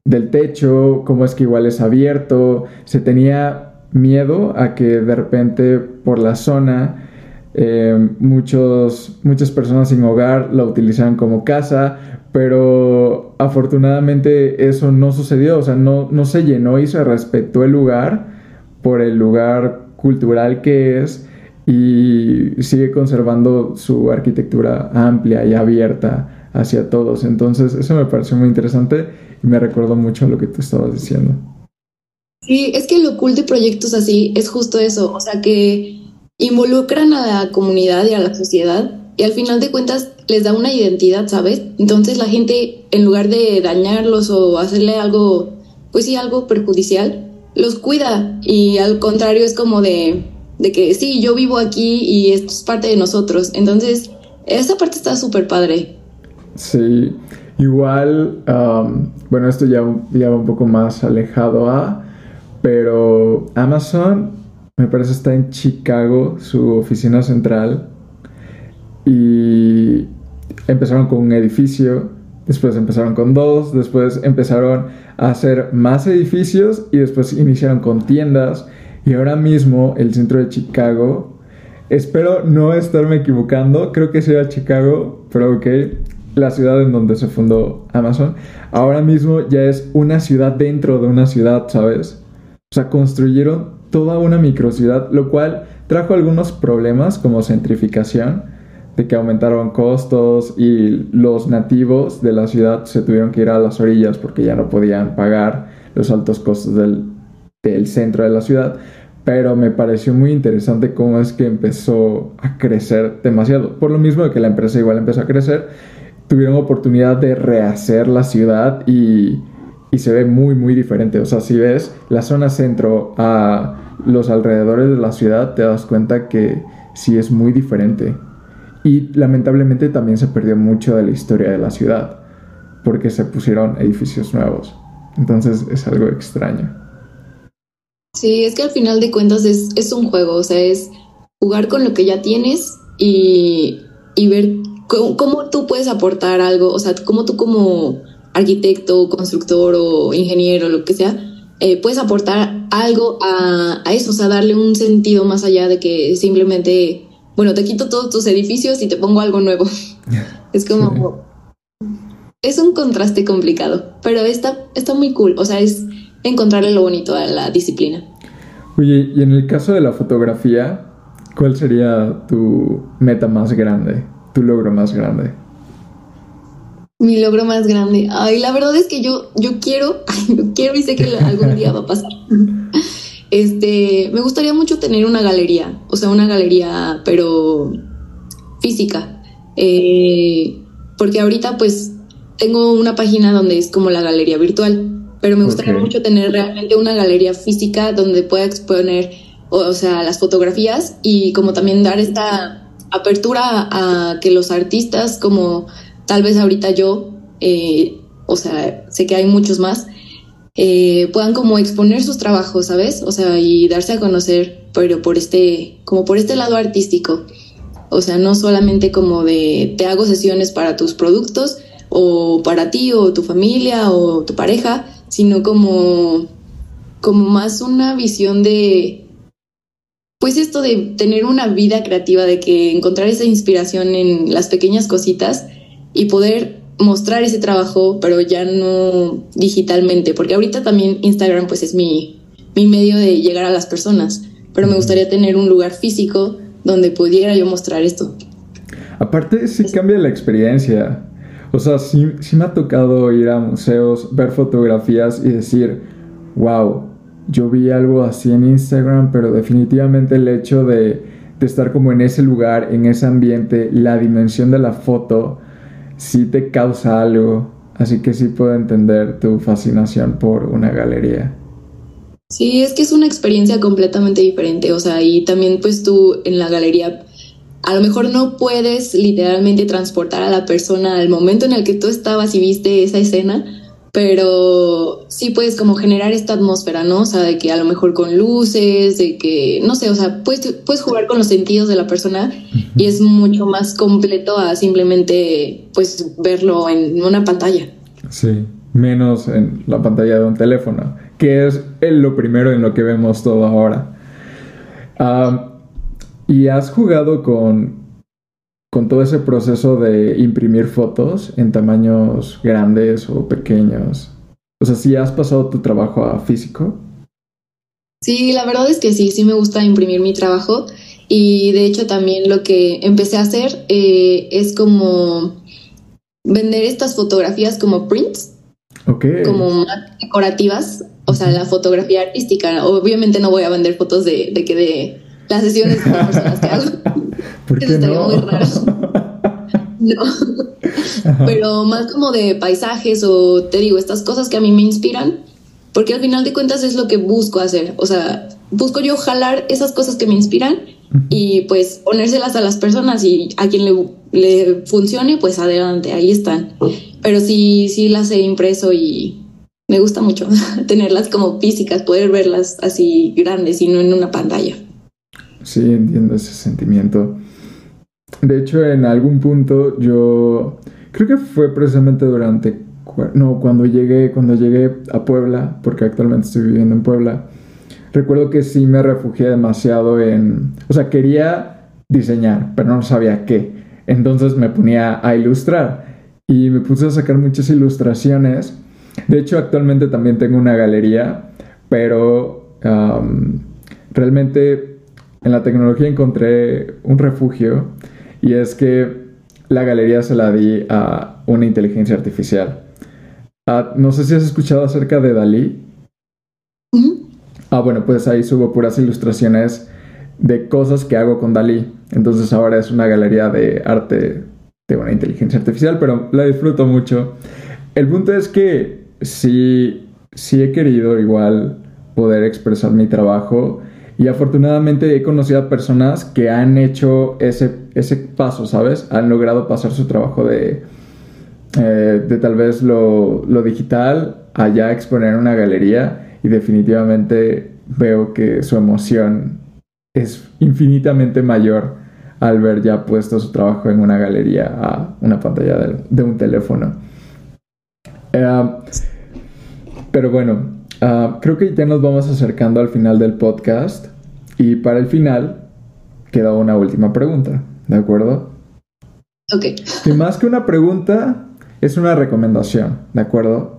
del techo, cómo es que igual es abierto, se tenía miedo a que de repente por la zona eh, muchos, muchas personas sin hogar la utilizaran como casa, pero afortunadamente eso no sucedió, o sea, no, no se llenó y se respetó el lugar por el lugar cultural que es y sigue conservando su arquitectura amplia y abierta hacia todos. Entonces, eso me pareció muy interesante me recordó mucho lo que tú estabas diciendo. Sí, es que lo cool de proyectos así es justo eso, o sea, que involucran a la comunidad y a la sociedad y al final de cuentas les da una identidad, ¿sabes? Entonces la gente, en lugar de dañarlos o hacerle algo, pues sí, algo perjudicial, los cuida y al contrario es como de, de que sí, yo vivo aquí y esto es parte de nosotros. Entonces, esa parte está súper padre. Sí, igual, bueno, esto ya, ya va un poco más alejado a, pero Amazon me parece está en Chicago, su oficina central, y empezaron con un edificio, después empezaron con dos, después empezaron a hacer más edificios y después iniciaron con tiendas y ahora mismo el centro de Chicago, espero no estarme equivocando, creo que sea Chicago, pero ok, la ciudad en donde se fundó Amazon, ahora mismo ya es una ciudad dentro de una ciudad, ¿sabes? O sea, construyeron toda una microciudad, lo cual trajo algunos problemas como centrificación, de que aumentaron costos y los nativos de la ciudad se tuvieron que ir a las orillas porque ya no podían pagar los altos costos del, del centro de la ciudad. Pero me pareció muy interesante cómo es que empezó a crecer demasiado. Por lo mismo de que la empresa igual empezó a crecer, tuvieron oportunidad de rehacer la ciudad y, y se ve muy, muy diferente. O sea, si ves la zona centro a los alrededores de la ciudad, te das cuenta que sí es muy diferente. Y lamentablemente también se perdió mucho de la historia de la ciudad, porque se pusieron edificios nuevos. Entonces es algo extraño. Sí, es que al final de cuentas es, un juego, o sea, es jugar con lo que ya tienes y, ver cómo, tú puedes aportar algo, o sea, cómo tú como arquitecto, constructor o ingeniero, lo que sea, eh, puedes aportar algo a, a, eso, o sea, darle un sentido más allá de que simplemente bueno, te quito todos tus edificios y te pongo algo nuevo. [laughs] es como... Es un contraste complicado, pero está, está muy cool. O sea, es encontrarle lo bonito a la disciplina. Oye, y en el caso de la fotografía, ¿cuál sería tu meta más grande? Tu logro más grande. Mi logro más grande. Ay, la verdad es que yo, yo quiero, [laughs] yo quiero y sé que algún día va a pasar. [laughs] Este, me gustaría mucho tener una galería, o sea, una galería, pero física. Eh, porque ahorita pues tengo una página donde es como la galería virtual, pero me gustaría mucho tener realmente una galería física donde pueda exponer, o, sea, las fotografías y como también dar esta apertura a que los artistas, como tal vez ahorita yo, eh, o sea, sé que hay muchos más, eh, puedan como exponer sus trabajos, ¿sabes? O sea, y darse a conocer, pero por este, como por este lado artístico. O sea, no solamente como de te hago sesiones para tus productos o para ti o tu familia o tu pareja, sino como, como más una visión de, pues esto de tener una vida creativa, de que encontrar esa inspiración en las pequeñas cositas y poder mostrar ese trabajo, pero ya no digitalmente, porque ahorita también Instagram pues es mi, mi medio de llegar a las personas, pero me gustaría tener un lugar físico donde pudiera yo mostrar esto. Aparte sí cambia la experiencia. O sea, sí, sí me ha tocado ir a museos, ver fotografías y decir, wow, yo vi algo así en Instagram, pero definitivamente el hecho de, estar como en ese lugar, en ese ambiente, la dimensión de la foto sí te causa algo. Así que sí puedo entender tu fascinación por una galería. Sí, es que es una experiencia completamente diferente, o sea, y también pues tú en la galería a lo mejor no puedes literalmente transportar a la persona al momento en el que tú estabas y viste esa escena, pero sí puedes como generar esta atmósfera, ¿no? O sea, de que a lo mejor con luces, de que, no sé, o sea, puedes, puedes jugar con los sentidos de la persona y es mucho más completo a simplemente, pues, verlo en una pantalla. Sí, menos en la pantalla de un teléfono, que es lo primero en lo que vemos todo ahora. ¿Y has jugado con, con todo ese proceso de imprimir fotos en tamaños grandes o pequeños? O sea, ¿sí has pasado tu trabajo a físico? Sí, la verdad es que sí, sí me gusta imprimir mi trabajo y de hecho también lo que empecé a hacer eh, es como vender estas fotografías como prints, como más decorativas, o sea, la fotografía artística. Obviamente no voy a vender fotos de, de que de las sesiones de [laughs] personas que hago. ¿Por Eso estaría muy raro. [laughs] No. Pero más como de paisajes o te digo, estas cosas que a mí me inspiran, porque al final de cuentas es lo que busco hacer. O sea, busco yo jalar esas cosas que me inspiran y pues ponérselas a las personas y a quien le, le funcione, pues adelante, ahí están. Pero sí, sí las he impreso y me gusta mucho [laughs] tenerlas como físicas, poder verlas así grandes y no en una pantalla. Sí, entiendo ese sentimiento. De hecho, en algún punto yo creo que fue precisamente durante no, cuando llegué, cuando llegué a Puebla, porque actualmente estoy viviendo en Puebla, recuerdo que sí me refugié demasiado en, o sea, quería diseñar, pero no sabía qué. Entonces me ponía a ilustrar y me puse a sacar muchas ilustraciones. De hecho, actualmente también tengo una galería, pero realmente en la tecnología encontré un refugio y es que la galería se la di a una inteligencia artificial. Ah, no sé si has escuchado acerca de Dalí. Ah, bueno, pues ahí subo puras ilustraciones de cosas que hago con Dalí. Entonces ahora es una galería de arte de una inteligencia artificial, pero la disfruto mucho. El punto es que sí, sí he querido igual poder expresar mi trabajo y afortunadamente he conocido a personas que han hecho ese, ese paso, ¿sabes? Han logrado pasar su trabajo de, eh, de tal vez lo, lo digital allá exponer en una galería y definitivamente veo que su emoción es infinitamente mayor al ver ya puesto su trabajo en una galería a una pantalla de, un teléfono. Eh, pero bueno, uh, creo que ya nos vamos acercando al final del podcast y para el final queda una última pregunta, ¿de acuerdo? Ok. [laughs] Y más que una pregunta, es una recomendación, ¿de acuerdo?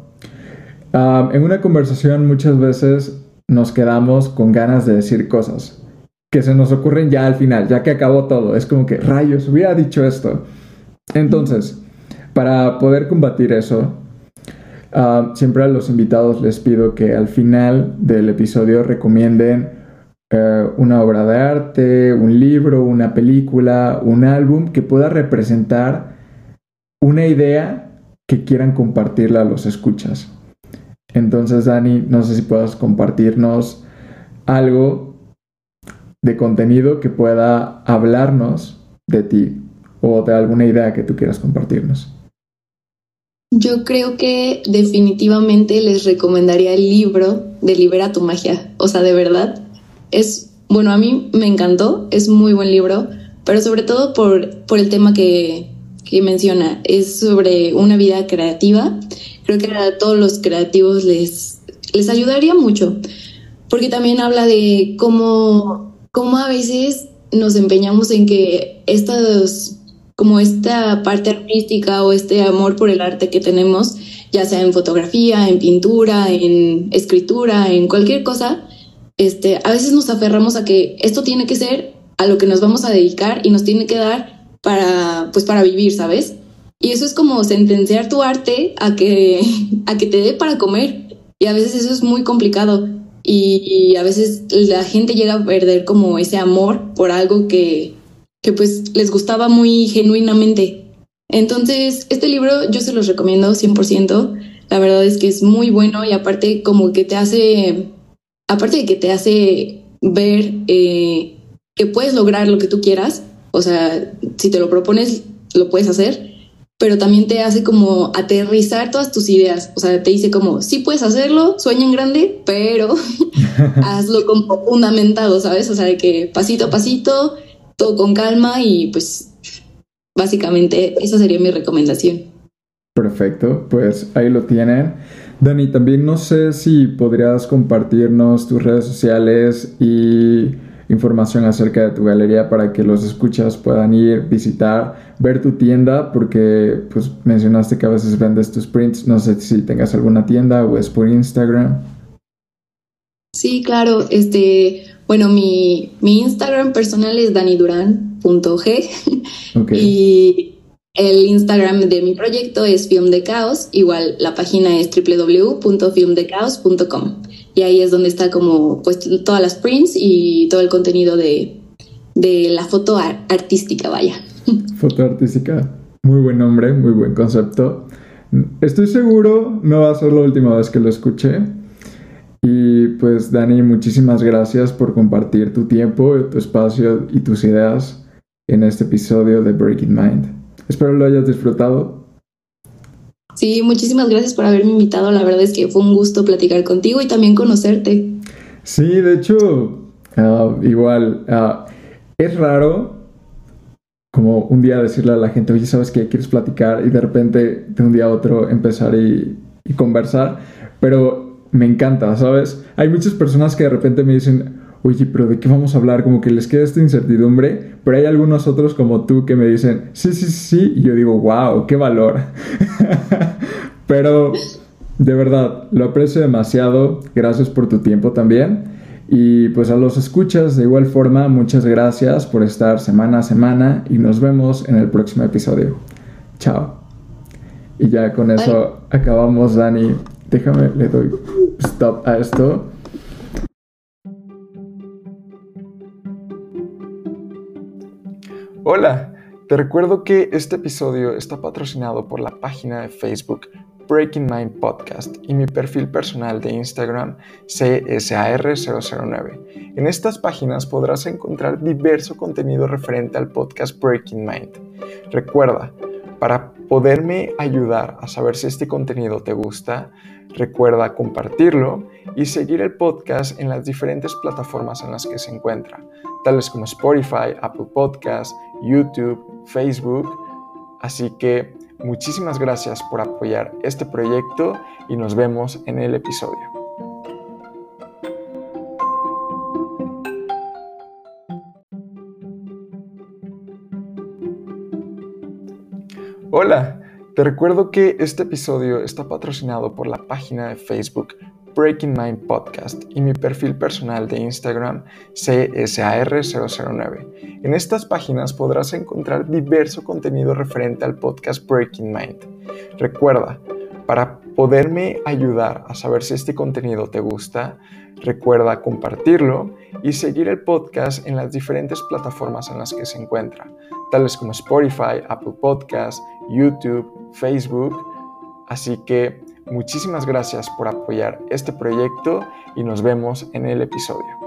en una conversación muchas veces nos quedamos con ganas de decir cosas que se nos ocurren ya al final, ya que acabó todo. Es como que, rayos, hubiera dicho esto. Entonces, para poder combatir eso, siempre a los invitados les pido que al final del episodio recomienden eh, una obra de arte, un libro, una película, un álbum que pueda representar una idea que quieran compartirle a los escuchas. Entonces, Dani, no sé si puedas compartirnos algo de contenido que pueda hablarnos de ti o de alguna idea que tú quieras compartirnos. Yo creo que definitivamente les recomendaría el libro de Libera tu magia. O sea, de verdad, es, bueno, a mí me encantó, es muy buen libro, pero sobre todo por, por el tema que, que menciona, es sobre una vida creativa creo que a todos los creativos les, les ayudaría mucho, porque también habla de cómo, cómo a veces nos empeñamos en que estas, como esta parte artística o este amor por el arte que tenemos, ya sea en fotografía, en pintura, en escritura, en cualquier cosa, este, a veces nos aferramos a que esto tiene que ser a lo que nos vamos a dedicar y nos tiene que dar para, pues, para vivir, ¿sabes? Y eso es como sentenciar tu arte a que, [laughs] a que te dé para comer. Y a veces eso es muy complicado. y, a veces la gente llega a perder como ese amor por algo que, que pues les gustaba muy genuinamente. Entonces, este libro yo se los recomiendo 100%. La verdad es que es muy bueno y aparte como que te hace, aparte de que te hace ver eh, que puedes lograr lo que tú quieras, o sea, si te lo propones, lo puedes hacer, pero también te hace como aterrizar todas tus ideas, o sea, te dice como, sí puedes hacerlo, sueña en grande, pero [laughs] hazlo como fundamentado, ¿sabes? O sea, de que pasito a pasito, todo con calma y pues básicamente esa sería mi recomendación. Perfecto, pues ahí lo tienen. Dani, también no sé si podrías compartirnos tus redes sociales y información acerca de tu galería para que los escuchas puedan ir, visitar, ver tu tienda, porque pues mencionaste que a veces vendes tus prints, no sé si tengas alguna tienda o es por Instagram. Sí, claro, este, bueno, mi, mi Instagram personal es daniduran.g [laughs] y el Instagram de mi proyecto es Film de Caos, igual la página es www.filmdecaos.com y ahí es donde está como pues todas las prints y todo el contenido de, la foto artística, vaya. [laughs] Foto artística, muy buen nombre, muy buen concepto. Estoy seguro no va a ser la última vez que lo escuché. Y pues Dani, muchísimas gracias por compartir tu tiempo, tu espacio y tus ideas en este episodio de Breaking Mind. Espero lo hayas disfrutado Sí, muchísimas gracias por haberme invitado. La verdad es que fue un gusto platicar contigo y también conocerte. Sí, de hecho, ah, igual, ah, es raro como un día decirle a la gente, oye, ¿sabes qué? ¿Quieres platicar? Y de repente, de un día a otro, empezar y, y conversar. Pero me encanta, ¿sabes? Hay muchas personas que de repente me dicen, oye, pero ¿de qué vamos a hablar? Como que les queda esta incertidumbre, pero hay algunos otros como tú que me dicen, sí, sí, sí, y yo digo, wow, qué valor. [laughs] pero de verdad, lo aprecio demasiado, gracias por tu tiempo también. Y pues a los escuchas, de igual forma, muchas gracias por estar semana a semana y nos vemos en el próximo episodio. Chao. Y ya con eso acabamos, Dani. Déjame, le doy stop a esto. Hola, te recuerdo que este episodio está patrocinado por la página de Facebook Breaking Mind Podcast y mi perfil personal de Instagram CSAR009. En estas páginas podrás encontrar diverso contenido referente al podcast Breaking Mind. Recuerda, para poderme ayudar a saber si este contenido te gusta, recuerda compartirlo y seguir el podcast en las diferentes plataformas en las que se encuentra, tales como Spotify, Apple Podcasts, YouTube, Facebook. Así que muchísimas gracias por apoyar este proyecto y nos vemos en el episodio. Hola, te recuerdo que este episodio está patrocinado por la página de Facebook Breaking Mind Podcast y mi perfil personal de Instagram CSAR009. En estas páginas podrás encontrar diverso contenido referente al podcast Breaking Mind. Recuerda, para poderme ayudar a saber si este contenido te gusta, recuerda compartirlo y seguir el podcast en las diferentes plataformas en las que se encuentra, tales como Spotify, Apple Podcasts, YouTube, Facebook. Así que Muchísimas gracias por apoyar este proyecto y nos vemos en el episodio.